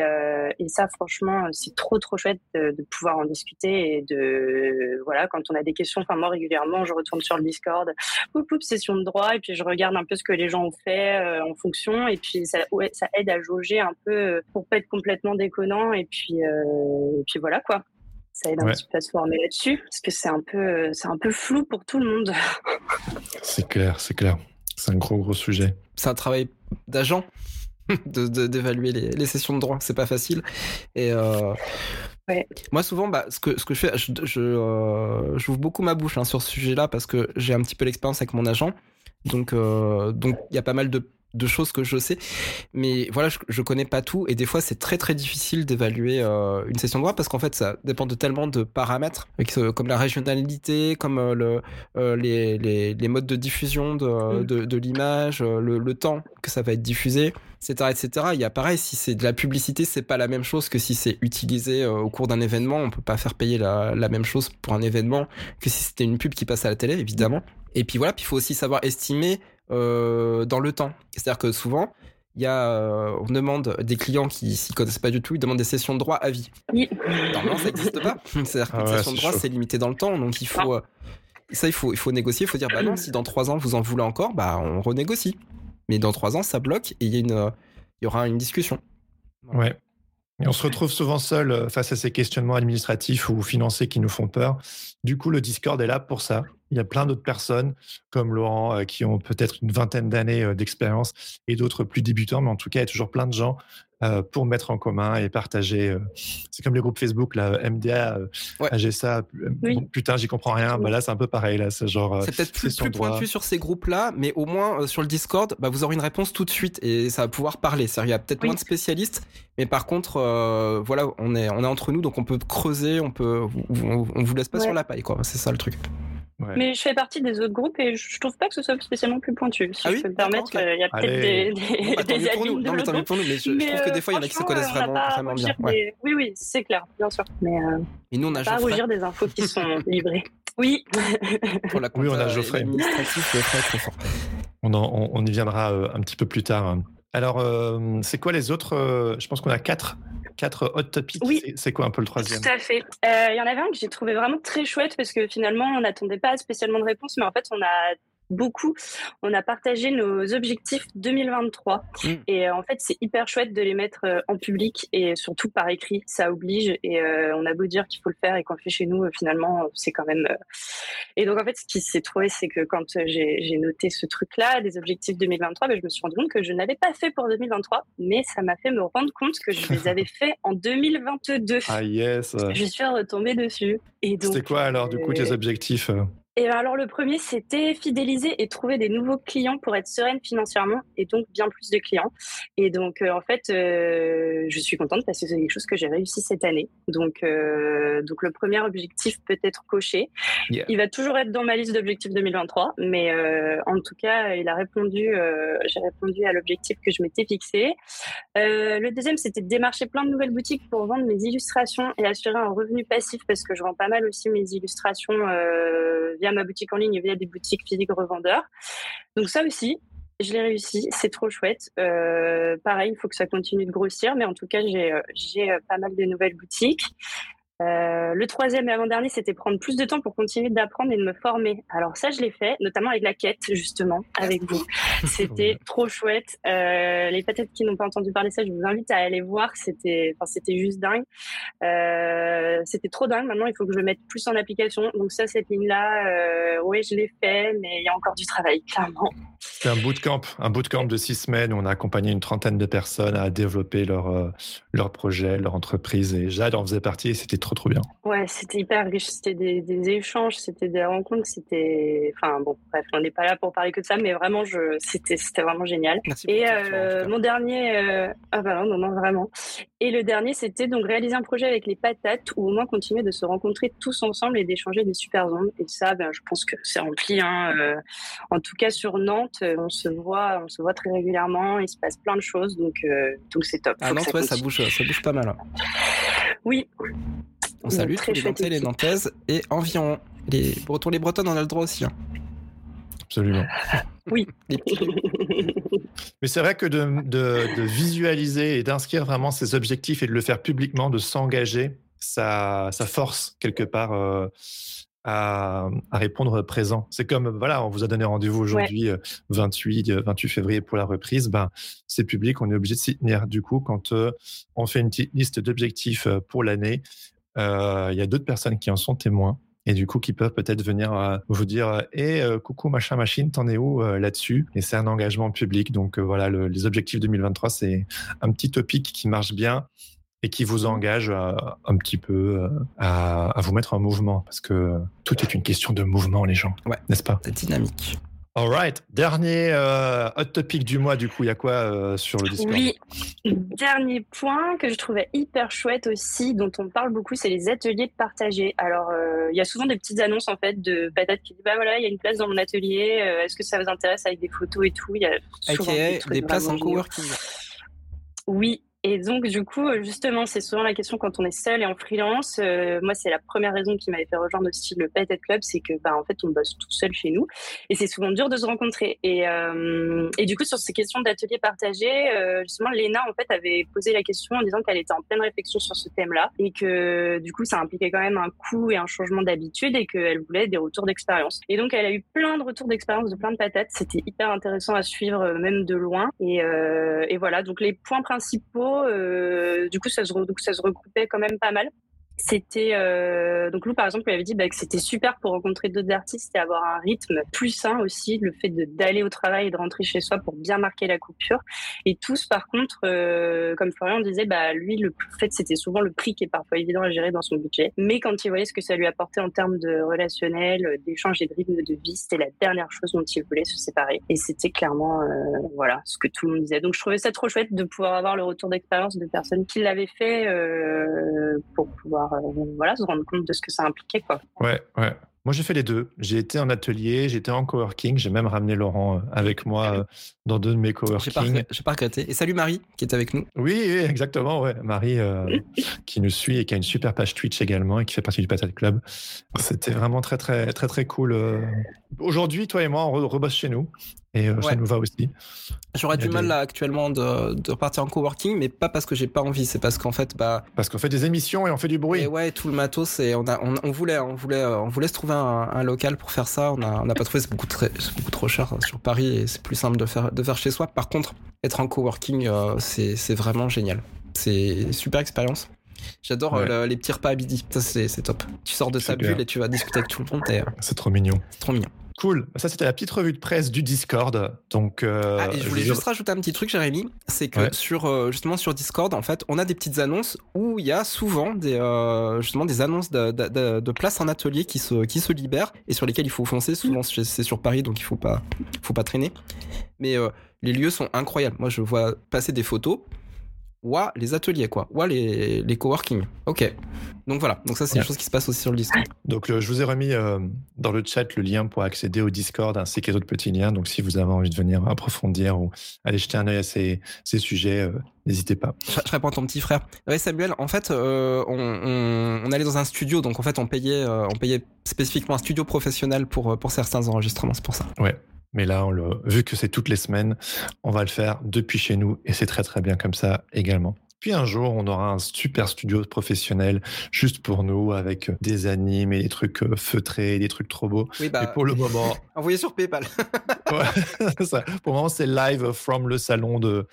et ça franchement c'est trop trop chouette de, pouvoir en discuter et de voilà quand on a des questions enfin moi régulièrement je retourne sur le Discord. Poup, poup, session de droit et puis je regarde un peu ce que les gens ont fait euh, en fonction. Et puis ça, ouais, ça aide à jauger un peu euh, pour pas être complètement déconnant. Et puis euh, et puis voilà quoi. Ça aide un petit peu à se former là-dessus parce que c'est un peu c'est un peu flou pour tout le monde. C'est clair c'est clair. C'est un gros gros sujet. C'est un travail d'agent d'évaluer les, les, sessions de droit. C'est pas facile. Et euh, moi, souvent, bah, ce, que, ce que je fais, je, je euh, j'ouvre beaucoup ma bouche hein, sur ce sujet-là parce que j'ai un petit peu l'expérience avec mon agent. Donc, euh, donc il y a pas mal de, de, choses que je sais, mais voilà, je, je connais pas tout et des fois c'est très très difficile d'évaluer euh, une session de droit parce qu'en fait ça dépend de tellement de paramètres, comme la régionalité, comme euh, le, les, les, les, modes de diffusion de, mm. de, de l'image, le, le, temps que ça va être diffusé, etc., etc. Il y a pareil, si c'est de la publicité, c'est pas la même chose que si c'est utilisé au cours d'un événement. On peut pas faire payer la, la même chose pour un événement que si c'était une pub qui passe à la télé, évidemment. Et puis voilà, puis il faut aussi savoir estimer euh, dans le temps. C'est-à-dire que souvent, il y a, euh, on demande des clients qui s'y connaissent pas du tout, ils demandent des sessions de droit à vie. Oui. Normalement, ça n'existe pas. C'est-à-dire qu'une ah session de droit, c'est limité dans le temps, donc il faut, euh, ça, il faut, il faut négocier. Il faut dire, bah non, si dans trois ans vous en voulez encore, bah on renégocie. Mais dans trois ans, ça bloque et il y, une, il y aura une discussion. Ouais. Et on se retrouve souvent seul face à ces questionnements administratifs ou financiers qui nous font peur. Du coup, le Discord est là pour ça, Il y a plein d'autres personnes comme Laurent euh, qui ont peut-être une vingtaine d'années euh, d'expérience et d'autres plus débutants, mais en tout cas, il y a toujours plein de gens euh, pour mettre en commun et partager. c'est comme les groupes Facebook, là, MDA, j'ai ça. putain, j'y comprends rien. Bah là, c'est un peu pareil. Là, c'est genre. C'est peut-être plus, plus pointu sur ces groupes-là, mais au moins sur le Discord, bah, vous aurez une réponse tout de suite et ça va pouvoir parler. Il y a peut-être moins de spécialistes, mais par contre, voilà, on est, on est entre nous, donc on peut creuser, on peut, on, vous laisse pas sur la paille, quoi. C'est ça le truc. Mais je fais partie des autres groupes et je trouve pas que ce soit spécialement plus pointu. Si ah je peux me permettre, il y a peut-être des, des, bah, des pour nous. Non, mais tant pour nous. Mais je, trouve que des fois, il y en a qui se connaissent vraiment, vraiment bien. Oui, oui, c'est clair, bien sûr. Mais euh, et nous, on a pas rougir des infos qui sont livrées. Oui. pour la oui, on a Geoffrey. On, on, on, y viendra euh, un petit peu plus tard. Alors, euh, c'est quoi les autres Je pense qu'on a quatre quatre hot topics. Oui. C'est quoi un peu le troisième? Tout à fait. Euh, il y en avait un que j'ai trouvé vraiment très chouette parce que finalement, on n'attendait pas spécialement de réponse, mais en fait, on a beaucoup. On a partagé nos objectifs 2023 mm. et euh, en fait c'est hyper chouette de les mettre euh, en public et surtout par écrit, ça oblige et euh, on a beau dire qu'il faut le faire et qu'on le fait chez nous, finalement c'est quand même. Et donc en fait ce qui s'est trouvé c'est que quand j'ai noté ce truc-là des objectifs 2023, ben, je me suis rendu compte que je n'avais pas fait pour 2023, mais ça m'a fait me rendre compte que je les avais fait en 2022. Ah yes. Je suis retombée dessus. C'était quoi alors du coup tes objectifs et alors le premier, c'était fidéliser et trouver des nouveaux clients pour être sereine financièrement et donc bien plus de clients. Et donc euh, en fait, euh, je suis contente parce que c'est quelque chose que j'ai réussi cette année. Donc euh, donc le premier objectif peut être coché. Il va toujours être dans ma liste d'objectifs 2023, mais en tout cas, il a répondu. j'ai répondu à l'objectif que je m'étais fixé. le deuxième, c'était de démarcher plein de nouvelles boutiques pour vendre mes illustrations et assurer un revenu passif parce que je vends pas mal aussi mes illustrations ma boutique en ligne, via des boutiques physiques revendeurs. Donc ça aussi, je l'ai réussi, c'est trop chouette. Euh, pareil, il faut que ça continue de grossir, mais en tout cas, j'ai euh, euh, pas mal de nouvelles boutiques. Euh, le troisième et avant-dernier, c'était prendre plus de temps pour continuer d'apprendre et de me former. Alors ça, je l'ai fait, notamment avec la quête, justement, avec vous. C'était trop chouette. Euh, les patates qui n'ont pas entendu parler ça, je vous invite à aller voir. C'était, enfin, c'était juste dingue. Euh, c'était trop dingue. Maintenant, il faut que je le mette plus en application. Donc ça, cette ligne-là, oui, je l'ai fait, mais il y a encore du travail, clairement. C'est un bootcamp, un bootcamp de six semaines où on a accompagné une trentaine de personnes à développer leur, leur projet, leur entreprise. Et Jade en faisait partie c'était trop, trop bien. Ouais, c'était hyper riche. C'était des, des, échanges, c'était des rencontres, c'était. Enfin, bon, bref, on n'est pas là pour parler que de ça, mais vraiment, je... c'était vraiment génial. Merci et euh, mon dernier. Euh... Ah, bah non, non, non, vraiment. Et le dernier, c'était donc réaliser un projet avec les patates ou au moins continuer de se rencontrer tous ensemble et d'échanger des super ondes. Et ça, ben, je pense que c'est rempli. Hein. Euh, en tout cas, sur Nantes, on se voit, on se voit très régulièrement. Il se passe plein de choses, donc euh, donc c'est top. À Nantes, ça, ouais, ça bouge, ça bouge pas mal. Oui. On salue tous les Nantais, les Nantaises et environ. Les Bretons, les Bretonnes, on a le droit aussi. Hein. Absolument. Oui. Mais c'est vrai que de, de, visualiser et d'inscrire vraiment ses objectifs et de le faire publiquement, de s'engager, ça, ça force quelque part euh, à, à, répondre présent. C'est comme, voilà, on vous a donné rendez-vous aujourd'hui, 28, euh, 28 euh, février pour la reprise. Ben, c'est public, on est obligé de s'y tenir. Du coup, quand on fait une petite liste d'objectifs pour l'année, il y a d'autres personnes qui en sont témoins et du coup qui peuvent peut-être venir euh, vous dire et euh, coucou machin machine t'en es où euh, là-dessus? Et c'est un engagement public donc voilà les objectifs 2023 c'est un petit topic qui marche bien et qui vous engage un petit peu à, à, vous mettre en mouvement parce que tout est une question de mouvement les gens ouais, n'est-ce pas? C'est dynamique. Alright, dernier euh, hot topic du mois, du coup, il y a quoi euh, sur le Discord? Oui, dernier point que je trouvais hyper chouette aussi, dont on parle beaucoup, c'est les ateliers partagés. Alors, euh, il y a souvent des petites annonces en fait de patates qui disent bah voilà, il y a une place dans mon atelier, est-ce que ça vous intéresse avec des photos et tout? Il y a souvent des, des places en coworking. Oui, et donc, du coup, justement, c'est souvent la question quand on est seul et en freelance. Euh, moi, c'est la première raison qui m'avait fait rejoindre aussi le Pet Club, c'est que, bah, en fait, on bosse tout seul chez nous et c'est souvent dur de se rencontrer. Et, euh, et du coup, sur ces questions d'ateliers partagés, euh, justement, Léna, en fait, avait posé la question en disant qu'elle était en pleine réflexion sur ce thème-là et que, du coup, ça impliquait quand même un coût et un changement d'habitude et qu'elle voulait des retours d'expérience. Et donc, elle a eu plein de retours d'expérience de plein de patates. C'était hyper intéressant à suivre, même de loin. Et, et voilà. Donc, les points principaux euh, du coup, ça se, ça se regroupait quand même pas mal. C'était euh, donc Lou par exemple lui avait dit bah, que c'était super pour rencontrer d'autres artistes et avoir un rythme plus sain aussi le fait d'aller au travail et de rentrer chez soi pour bien marquer la coupure. Et tous par contre euh, comme Florian disait bah lui le fait c'était souvent le prix qui est parfois évident à gérer dans son budget. Mais quand il voyait ce que ça lui apportait en termes de relationnel d'échange et de rythme de vie c'était la dernière chose dont il voulait se séparer. Et c'était clairement euh, voilà ce que tout le monde disait. Donc je trouvais ça trop chouette de pouvoir avoir le retour d'expérience de personnes qui l'avaient fait euh, pour pouvoir euh, voilà, se rendre compte de ce que ça impliquait. Quoi. Ouais, ouais. Moi, j'ai fait les deux. J'ai été en atelier, j'étais en coworking. J'ai même ramené Laurent euh, avec moi euh, dans deux de mes coworking. J'ai pas, pas Et salut Marie, qui est avec nous. Oui, exactement. Ouais. Marie, qui nous suit et qui a une super page Twitch également et qui fait partie du Patate Club. C'était vraiment très, très, très, très cool. Aujourd'hui, toi et moi, on rebosse chez nous. Et euh, ça nous va aussi. J'aurais du mal là actuellement de, de, repartir en coworking, mais pas parce que j'ai pas envie, c'est parce qu'en fait, bah. Parce qu'on fait des émissions et on fait du bruit. Et ouais, tout le matos, et on, a, on, voulait, on voulait, euh, on voulait se trouver un, local pour faire ça. On n'a on a pas trouvé, c'est beaucoup, beaucoup trop cher hein, sur Paris et c'est plus simple de faire, de faire chez soi. Par contre, être en coworking, euh, c'est vraiment génial. C'est super expérience. J'adore les petits repas à midi. Ça, c'est top. Tu sors de ta bulle et tu vas discuter avec tout le monde. C'est trop mignon. C'est trop mignon. Cool. Ça, c'était la petite revue de presse du Discord. Donc, euh, ah, je voulais juste rajouter un petit truc, Jérémy. C'est que sur, euh, justement, sur Discord, en fait, on a des petites annonces où il y a souvent des, euh, justement, des annonces de, de, de, places en atelier qui se, qui se libèrent et sur lesquelles il faut foncer. Souvent, c'est sur Paris, donc il faut pas, faut pas traîner. Mais les lieux sont incroyables. Moi, je vois passer des photos ouah, les ateliers, quoi. Ouah, les, les coworking. Ok. Donc voilà. Donc ça, c'est une chose qui se passe aussi sur le Discord. Donc je vous ai remis euh, dans le chat le lien pour accéder au Discord ainsi qu'à d'autres petits liens. Donc si vous avez envie de venir approfondir ou aller jeter un œil à ces, ces sujets, euh, n'hésitez pas. Je, réponds à ton petit frère. Oui, Samuel, en fait, euh, on, on, allait dans un studio. Donc en fait, on payait, on payait spécifiquement un studio professionnel pour, pour certains enregistrements. C'est pour ça. Ouais. Mais là, on le, vu que c'est toutes les semaines, on va le faire depuis chez nous et c'est très très bien comme ça également. Puis un jour, on aura un super studio professionnel juste pour nous avec des animes et des trucs euh, feutrés, des trucs trop beaux. Oui, bah, et pour le moment. Envoyez sur PayPal. ouais, ça. Pour le moment, c'est live from le salon de,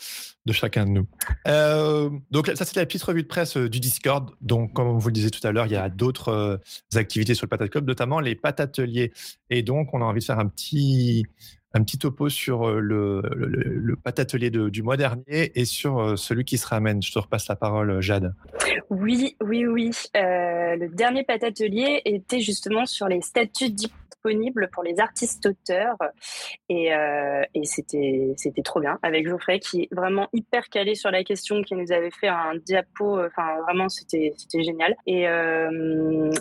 de chacun de nous. Euh, donc, ça, c'était la petite revue de presse euh, du Discord. Donc, comme vous le disiez tout à l'heure, il y a d'autres activités sur le Patate Club, notamment les patateliers. Et donc, on a envie de faire un petit un petit topo sur euh, le, le, patatelier du mois dernier et sur euh, celui qui se ramène. Je te repasse la parole, Jade. Oui, oui, oui. Euh, le dernier patatelier était justement sur les statuts disponibles pour les artistes auteurs et, c'était c'était trop bien avec Geoffrey qui est vraiment hyper calé sur la question qui nous avait fait un diapo enfin vraiment c'était c'était génial et,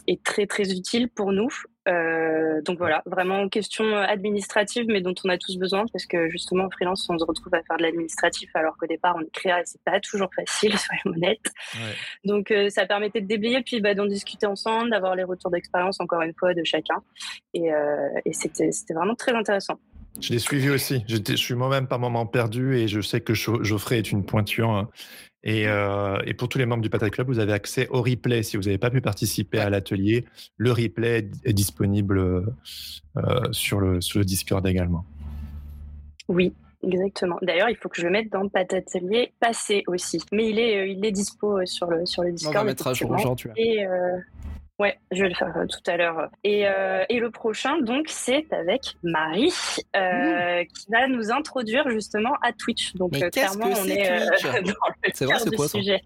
et très très utile pour nous euh, donc voilà, vraiment question administrative, mais dont on a tous besoin parce que justement en freelance, on se retrouve à faire de l'administratif alors qu'au départ on est créa et c'est pas toujours facile, soyons honnêtes. Ouais. Donc euh, ça permettait de déblayer puis bah, d'en discuter ensemble, d'avoir les retours d'expérience encore une fois de chacun, et, euh, et c'était vraiment très intéressant. Je l'ai suivi aussi. Je suis moi-même par moments perdu et je sais que Geoffrey est une pointure. Hein. Euh, et, pour tous les membres du Patate Club, vous avez accès au replay. Si vous n'avez pas pu participer à l'atelier, le replay est disponible euh, sur, le, sur le Discord également. Oui, Exactement. D'ailleurs, il faut que je le mette dans Patatelier passé aussi. Mais il est, euh, il est dispo sur le, sur le Discord. On va mettre à jour aujourd'hui. Et, Ouais, je vais le faire euh, tout à l'heure. Et, euh, et, le prochain, donc, c'est avec Marie, euh, qui va nous introduire justement à Twitch. Donc, Mais clairement, on est dans le C'est vrai, c'est quoi sujet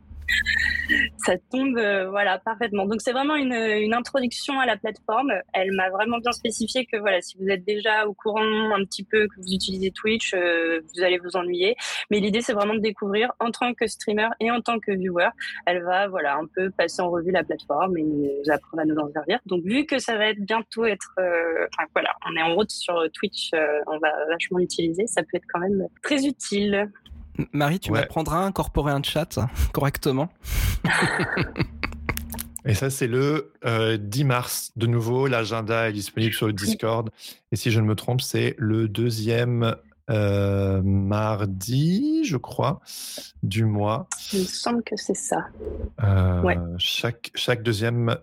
ça tombe euh, voilà parfaitement. Donc c'est vraiment une, introduction à la plateforme. Elle m'a vraiment bien spécifié que voilà si vous êtes déjà au courant un petit peu que vous utilisez Twitch, euh, vous allez vous ennuyer. Mais l'idée c'est vraiment de découvrir en tant que streamer et en tant que viewer. Elle va voilà un peu passer en revue la plateforme et nous apprendre à nous en servir. Donc vu que ça va être bientôt être euh, enfin voilà on est en route sur Twitch, on va vachement l'utiliser. Ça peut être quand même très utile. Marie, tu m'apprendras à incorporer un chat correctement. Et ça, c'est le 10 euh, mars. De nouveau, l'agenda est disponible sur le Discord. Et si je ne me trompe, c'est le deuxième euh, mardi, je crois, du mois. Il me semble que c'est ça. Euh, chaque, chaque deuxième.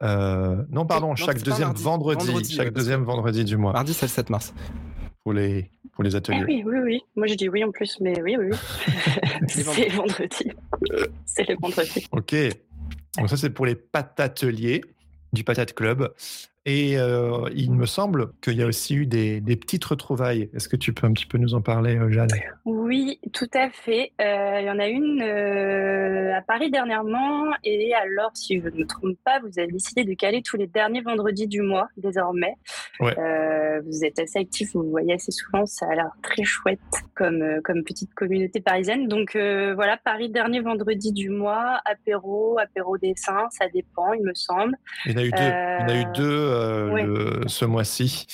non, pardon, chaque deuxième vendredi. chaque deuxième vendredi du mois. Mardi, c'est le 7 mars. Pour les, pour les ateliers. Oui, oui, oui. Moi, j'ai dit oui en plus, mais oui, oui. c'est vendredi. c'est le vendredi. Ok. Donc ça, c'est pour les patateliers du Patate Club. Et euh, il me semble qu'il y a aussi eu des, petites retrouvailles. Est-ce que tu peux un petit peu nous en parler, euh, Jeanne? Oui, tout à fait. Euh, il y en a une à Paris dernièrement. Et alors, si je ne me trompe pas, vous avez décidé de caler tous les derniers vendredis du mois désormais. vous êtes assez actif, vous voyez assez souvent. Ça a l'air très chouette comme, comme petite communauté parisienne. Donc voilà, Paris dernier vendredi du mois, apéro, apéro dessin, ça dépend, il me semble. Il y en a eu deux. Il y en a eu deux euh, ce mois-ci,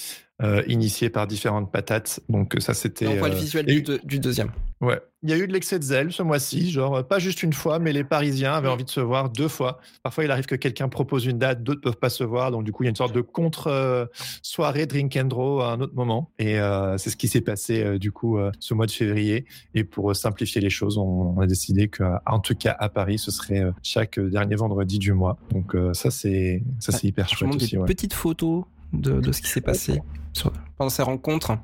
euh, initié par différentes patates. Donc ça, c'était. On voit le euh, visuel du, deuxième. Ouais, il y a eu de l'excès de zèle ce mois-ci, genre pas juste une fois, mais les Parisiens avaient envie de se voir deux fois. Parfois, il arrive que quelqu'un propose une date, d'autres peuvent pas se voir, donc du coup, il y a une sorte de contre-soirée drink and draw à un autre moment. Et c'est ce qui s'est passé du coup ce mois de février. Et pour simplifier les choses, on, a décidé qu'en tout cas à Paris, ce serait chaque dernier vendredi du mois. Donc ça, c'est ça, c'est hyper chouette aussi. Des petites photos de, de ce qui s'est passé pendant ces rencontres.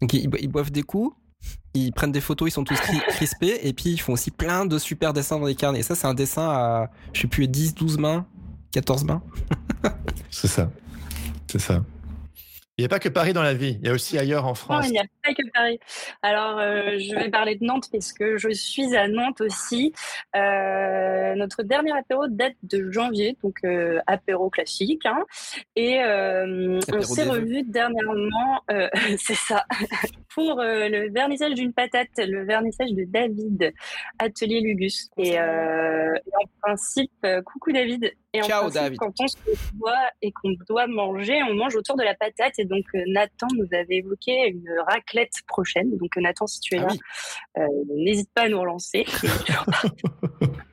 Donc ils, boivent des coups, ils prennent des photos, ils sont tous crispés, et puis ils font aussi plein de super dessins dans les carnets. Et ça, c'est un dessin à, je sais plus, 10, 12 mains, 14 mains. c'est ça. C'est ça. Il n'y a pas que Paris dans la vie, il y a aussi ailleurs en France. Non, il n'y a pas que Paris. Alors, euh, je vais parler de Nantes parce que je suis à Nantes aussi. Euh, notre dernier apéro date de janvier, donc euh, apéro classique. Hein. et on s'est revu dernièrement, c'est ça, pour le vernissage d'une patate, le vernissage de David, Atelier Lugus. Et, et en principe, coucou David, et Ciao, David. quand on se voit et qu'on doit manger, on mange autour de la patate. Et donc, euh, Nathan nous avait évoqué une raclette prochaine. Donc, euh, Nathan, si tu es là, euh, n'hésite pas à nous relancer.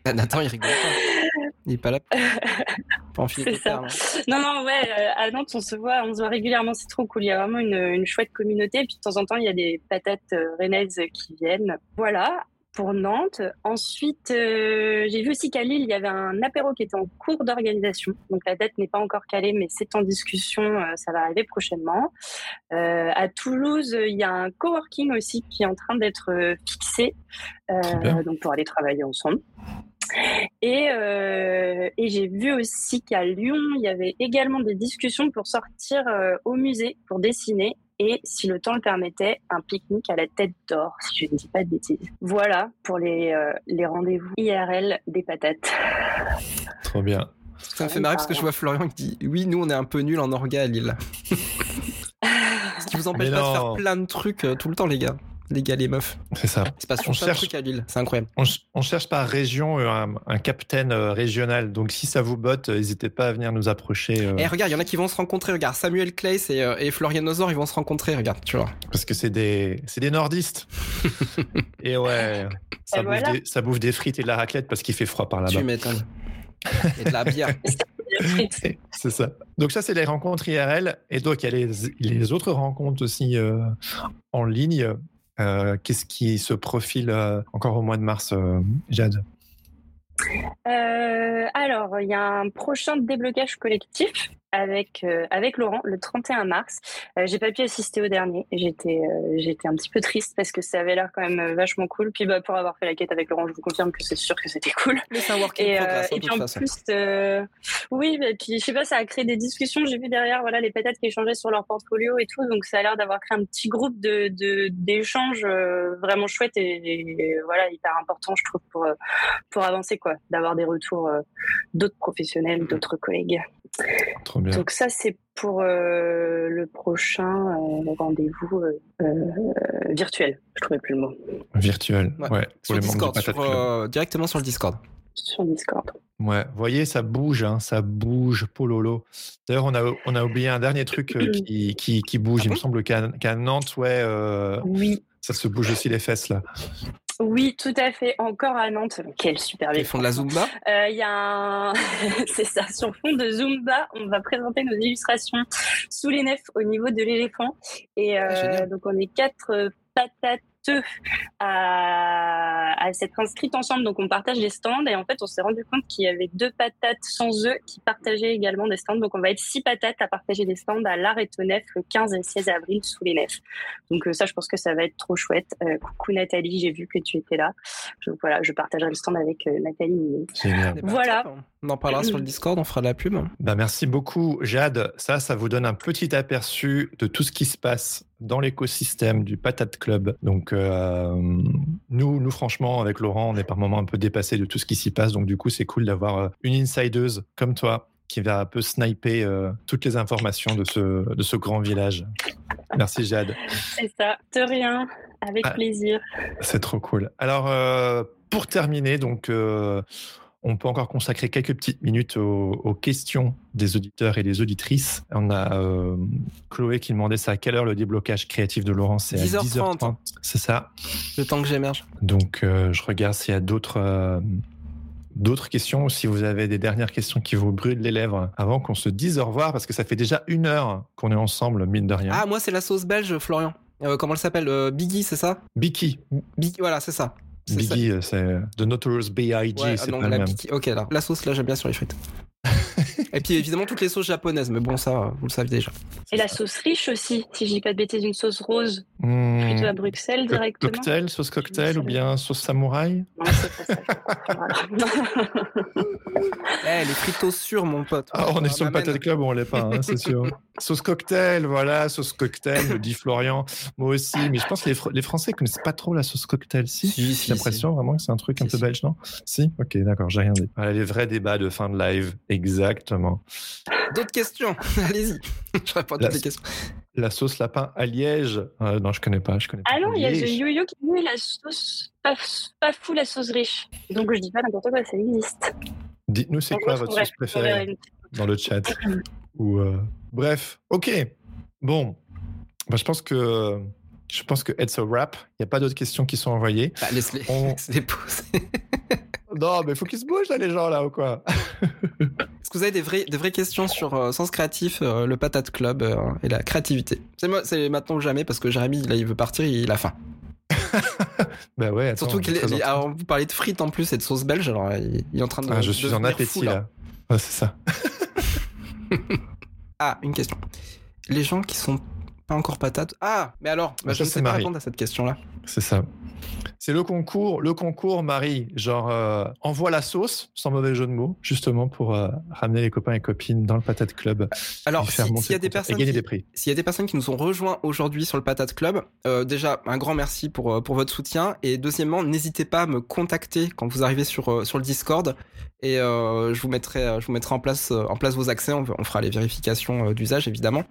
Ah, Nathan, il rigole pas. Il n'est pas là. C'est ça. Non, non, ouais, à Nantes, on se voit, on se voit régulièrement. C'est trop cool. Il y a vraiment une, une chouette communauté. Et puis, de temps en temps, il y a des patates rennaises qui viennent. Voilà pour Nantes. Ensuite, euh, j'ai vu aussi qu'à Lille, il y avait un apéro qui était en cours d'organisation. Donc la date n'est pas encore calée, mais c'est en discussion. Euh, ça va arriver prochainement. Euh, à Toulouse, il y a un coworking aussi qui est en train d'être fixé, donc pour aller travailler ensemble. Et, et j'ai vu aussi qu'à Lyon, il y avait également des discussions pour sortir au musée pour dessiner et, si le temps le permettait, un pique-nique à la tête d'or, si je ne dis pas de bêtises. Voilà pour les, euh, les rendez-vous IRL des patates. Trop bien. Ça me fait marrer parce que je vois Florian qui dit Oui, nous on est un peu nuls en orga à Lille. Ce qui vous empêche pas de faire plein de trucs euh, tout le temps, les gars les gars, les meufs. C'est ça. C'est pas on cherche, truc à Lille, c'est incroyable. On, cherche par région euh, un, un capitaine euh, régional. Donc si ça vous botte, euh, n'hésitez pas à venir nous approcher. Et eh, regarde, il y en a qui vont se rencontrer. Regarde, Samuel Claes et, et Florian Ozor, ils vont se rencontrer. Regarde, tu vois. Parce que c'est des, c'est des nordistes. et ouais, ça, bouffe des, ça bouffe des frites et de la raclette parce qu'il fait froid par là-bas. Tu m'étonnes. et de la bière. c'est ça. Donc ça, c'est les rencontres IRL. Et donc, il y a les, les autres rencontres aussi en ligne. Euh, qu'est-ce qui se profile euh, encore au mois de mars, euh, Jade? Alors, il y a un prochain déblocage collectif avec euh, avec Laurent le 31 mars. Euh, j'ai pas pu assister au dernier. J'étais euh, j'étais un petit peu triste parce que ça avait l'air quand même vachement cool. Puis bah pour avoir fait la quête avec Laurent, je vous confirme que c'est sûr que c'était cool. Mais c'est un work et, hein, et puis en plus, oui, et puis je sais pas, ça a créé des discussions. J'ai vu derrière voilà les pétates qui échangeaient sur leur portfolio et tout, donc ça a l'air d'avoir créé un petit groupe de d'échanges vraiment chouette et, voilà hyper important je trouve pour pour avancer quoi, d'avoir des retours d'autres professionnels, d'autres collègues. Donc ça, c'est pour euh, le prochain euh, rendez-vous euh, virtuel. Je trouvais plus le mot. Virtuel, ouais. sur Discord, directement sur le Discord. Sur Discord. Ouais, vous voyez, ça bouge, hein, ça bouge, pololo. D'ailleurs, on a, on a oublié un dernier truc qui, qui, qui, bouge. Il me ah semble qu'à Nantes, ouais, oui. ça se bouge aussi les fesses là. Oui, tout à fait. Encore à Nantes. Quel super Ils font de la Zumba? Euh, Il y a un... C'est ça. Sur fond de Zumba, on va présenter nos illustrations sous les nefs au niveau de l'éléphant. Et euh, ah, donc, on est quatre patates deux à, à s'être inscrites ensemble. Donc, on partage les stands. Et en fait, on s'est rendu compte qu'il y avait deux patates sans œufs qui partageaient également des stands. Donc, on va être six patates à partager des stands à l'Art et Nef le 15 et 16 avril sous les nefs. Donc, ça, je pense que ça va être trop chouette. coucou Nathalie, j'ai vu que tu étais là. Donc, voilà, je partagerai le stand avec Nathalie. Voilà. On en parlera sur le Discord, on fera de la pub. Bah, merci beaucoup, Jade. Ça, ça vous donne un petit aperçu de tout ce qui se passe dans l'écosystème du Patate Club. Donc, euh, nous, nous, franchement, avec Laurent, on est par moments un peu dépassé de tout ce qui s'y passe. Donc, du coup, c'est cool d'avoir euh, une insideuse comme toi qui va un peu sniper euh, toutes les informations de ce, de ce grand village. Merci, Jade. C'est ça, de rien, avec ah, plaisir. C'est trop cool. Alors, pour terminer, donc, on peut encore consacrer quelques petites minutes aux, questions des auditeurs et des auditrices. On a euh, Chloé qui demandait ça à quelle heure le déblocage créatif de Laurent C'est à 10h30. C'est ça? Le temps que j'émerge. Donc, euh, je regarde s'il y a d'autres. Euh, d'autres questions ou si vous avez des dernières questions qui vous brûlent les lèvres avant qu'on se dise au revoir parce que ça fait déjà une heure qu'on est ensemble, mine de rien. Ah, moi, c'est la sauce belge, Florian. comment elle s'appelle? Biggie, c'est ça? Biggie. Biggie, voilà, c'est ça. Biggie, euh, c'est The Notorious B.I.G. Ouais, c'est la Ok, là. La sauce, là, j'aime bien sur les frites. Et puis évidemment toutes les sauces japonaises, mais bon ça, vous le savez déjà. Et la sauce riche aussi, si je dis pas de bêtises, une sauce rose, mmh. plutôt à Bruxelles directement. Cocktail, sauce cocktail ou bien sauce samouraï? Non, c'est pas ça. eh, les fritos sûrs, mon pote. Ah, on est sur le Patate Club, on l'est pas, hein, c'est sûr. Sauce cocktail, voilà, sauce cocktail, me dit Florian. Moi aussi, mais je pense que les, les Français connaissent pas trop la sauce cocktail. Si, j'ai l'impression vraiment que c'est un truc un peu belge, non? Si, ok, d'accord, j'ai rien dit. Voilà, les vrais débats de fin de live, exactement. D'autres questions? Allez-y, je réponds à toutes les questions. La sauce lapin à Liège euh, Non, je connais pas. Je connais ah non, il y a The Yo-Yo qui dit la sauce pas, pas fou, la sauce riche. Donc je dis pas n'importe quoi, ça existe. Dites-nous c'est quoi votre sauce préférée dans le chat. Ou euh, Bref, ok. Bon, bah, je pense que je pense que it's a wrap. Il n'y a pas d'autres questions qui sont envoyées. Bah, laisse-les On... poser. non, mais il faut qu'ils se bougent là, les gens là ou quoi? Est-ce que vous avez des vraies, des vraies questions sur euh, Sens Créatif, euh, le Patate Club et la créativité? C'est maintenant ou jamais parce que Jérémy, là, il veut partir, il a faim. bah ouais, attends, Surtout qu'il vous parlez de frites en plus et de sauce belge, alors il, est en train de. Ah, je suis en appétit là. là. c'est ça. Ah, une question. Les gens qui sont pas encore patates. Ah, mais alors, bah, je ne sais pas répondre à cette question-là. C'est ça. C'est le concours, le concours, Marie. Genre, euh, envoie la sauce, sans mauvais jeu de mots, justement pour euh, ramener les copains et copines dans le Patate Club. Alors, s'il y a des personnes, qui, des prix. S'il y a des personnes qui nous ont rejoints aujourd'hui sur le Patate Club, euh, déjà un grand merci pour pour votre soutien et deuxièmement, n'hésitez pas à me contacter quand vous arrivez sur sur le Discord et je vous mettrai je vous mettrai en place en place vos accès. On, fera les vérifications d'usage évidemment.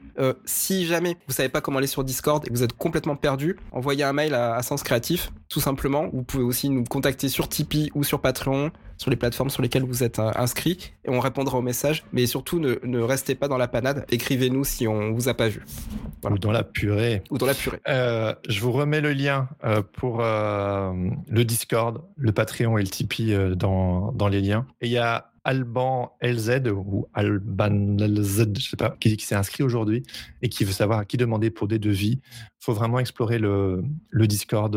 si jamais vous savez pas comment aller sur Discord et vous êtes complètement perdu, envoyez un mail à, à Sens Créatif, tout simplement. Vous pouvez aussi nous contacter sur Tipeee ou sur Patreon, sur les plateformes sur lesquelles vous êtes euh, inscrit, et on répondra aux messages. Mais surtout, ne, restez pas dans la panade. Écrivez-nous si on vous a pas vu. Ou dans la purée. Ou dans la purée. Euh, je vous remets le lien euh, pour le Discord, le Patreon et le Tipeee dans, dans les liens. Et il y a Alban LZ ou Alban LZ, je sais pas, qui, qui s'est inscrit aujourd'hui et qui veut savoir à qui demander pour des devis. Il faut vraiment explorer le, le Discord.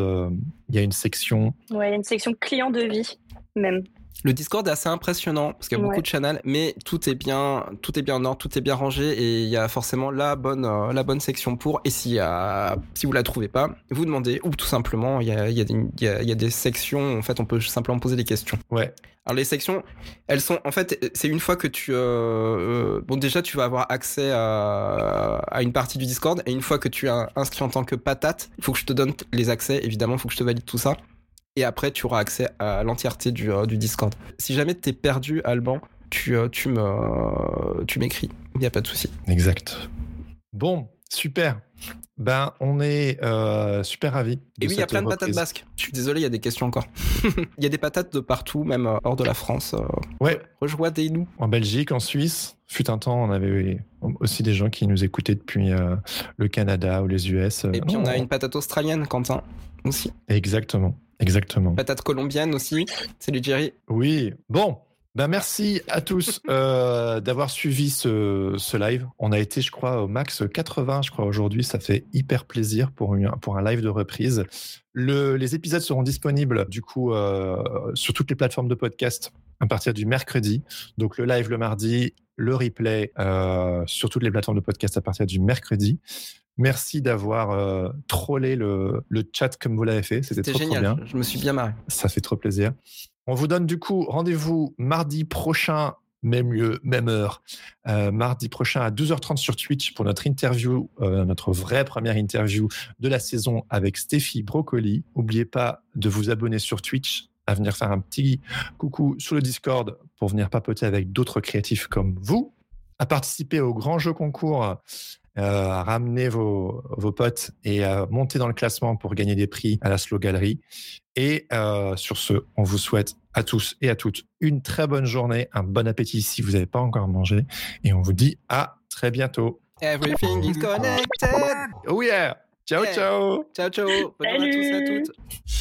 Il y a une section. Ouais, il y a une section client devis même. Le Discord est assez impressionnant parce qu'il y a beaucoup de channels, mais tout est bien, tout est bien en ordre, tout est bien rangé et il y a forcément la bonne, euh, la bonne section pour. Et si, euh, si vous la trouvez pas, vous demandez ou tout simplement il y a, y, a, des sections. En fait, on peut simplement poser des questions. Ouais. Alors les sections, elles sont en fait, c'est une fois que tu, euh, bon déjà tu vas avoir accès à, à, une partie du Discord et une fois que tu es inscrit en tant que patate, il faut que je te donne les accès. Évidemment, il faut que je te valide tout ça et après tu auras accès à l'entièreté du, euh, du Discord. Si jamais t'es perdu, Alban, tu, euh, tu me, tu m'écris, il n'y a pas de souci. Exact. Bon, super. Ben, on est euh, super ravis. Et oui, il y a plein de patates basques. Je suis désolé, il y a des questions encore. Il y a des patates de partout, même hors de la France. ouais. Rejoignez-nous. En Belgique, en Suisse. Fut un temps, on avait aussi des gens qui nous écoutaient depuis le Canada ou les US. Et puis on a une patate australienne, Quentin, aussi. Exactement. Exactement. Patate colombienne aussi. Salut Jerry. Oui. Bon. Ben merci à tous euh, d'avoir suivi ce, ce, live. On a été, je crois, au max 80, je crois, aujourd'hui. Ça fait hyper plaisir pour, une, pour un live de reprise. Le, les épisodes seront disponibles, du coup, euh, sur toutes les plateformes de podcast à partir du mercredi. Donc, le live le mardi, le replay euh, sur toutes les plateformes de podcast à partir du mercredi. Merci d'avoir euh, trollé le, le, chat comme vous l'avez fait. C'était trop, trop, bien. Je me suis bien marré. Ça fait trop plaisir. On vous donne du coup rendez-vous mardi prochain, même lieu, même heure, euh, mardi prochain à 12h30 sur Twitch pour notre interview, euh, notre vraie première interview de la saison avec Stéphie Brocoli. N'oubliez pas de vous abonner sur Twitch, à venir faire un petit coucou sur le Discord pour venir papoter avec d'autres créatifs comme vous, à participer au grand jeu concours euh, à ramener vos, vos, potes et à monter dans le classement pour gagner des prix à la Slow Gallery. Et euh, sur ce, on vous souhaite à tous et à toutes une très bonne journée, un bon appétit si vous n'avez pas encore mangé. Et on vous dit à très bientôt. Everything is connected. Oh yeah. Ciao, ciao. Ciao, ciao. Bonne journée à tous et à toutes.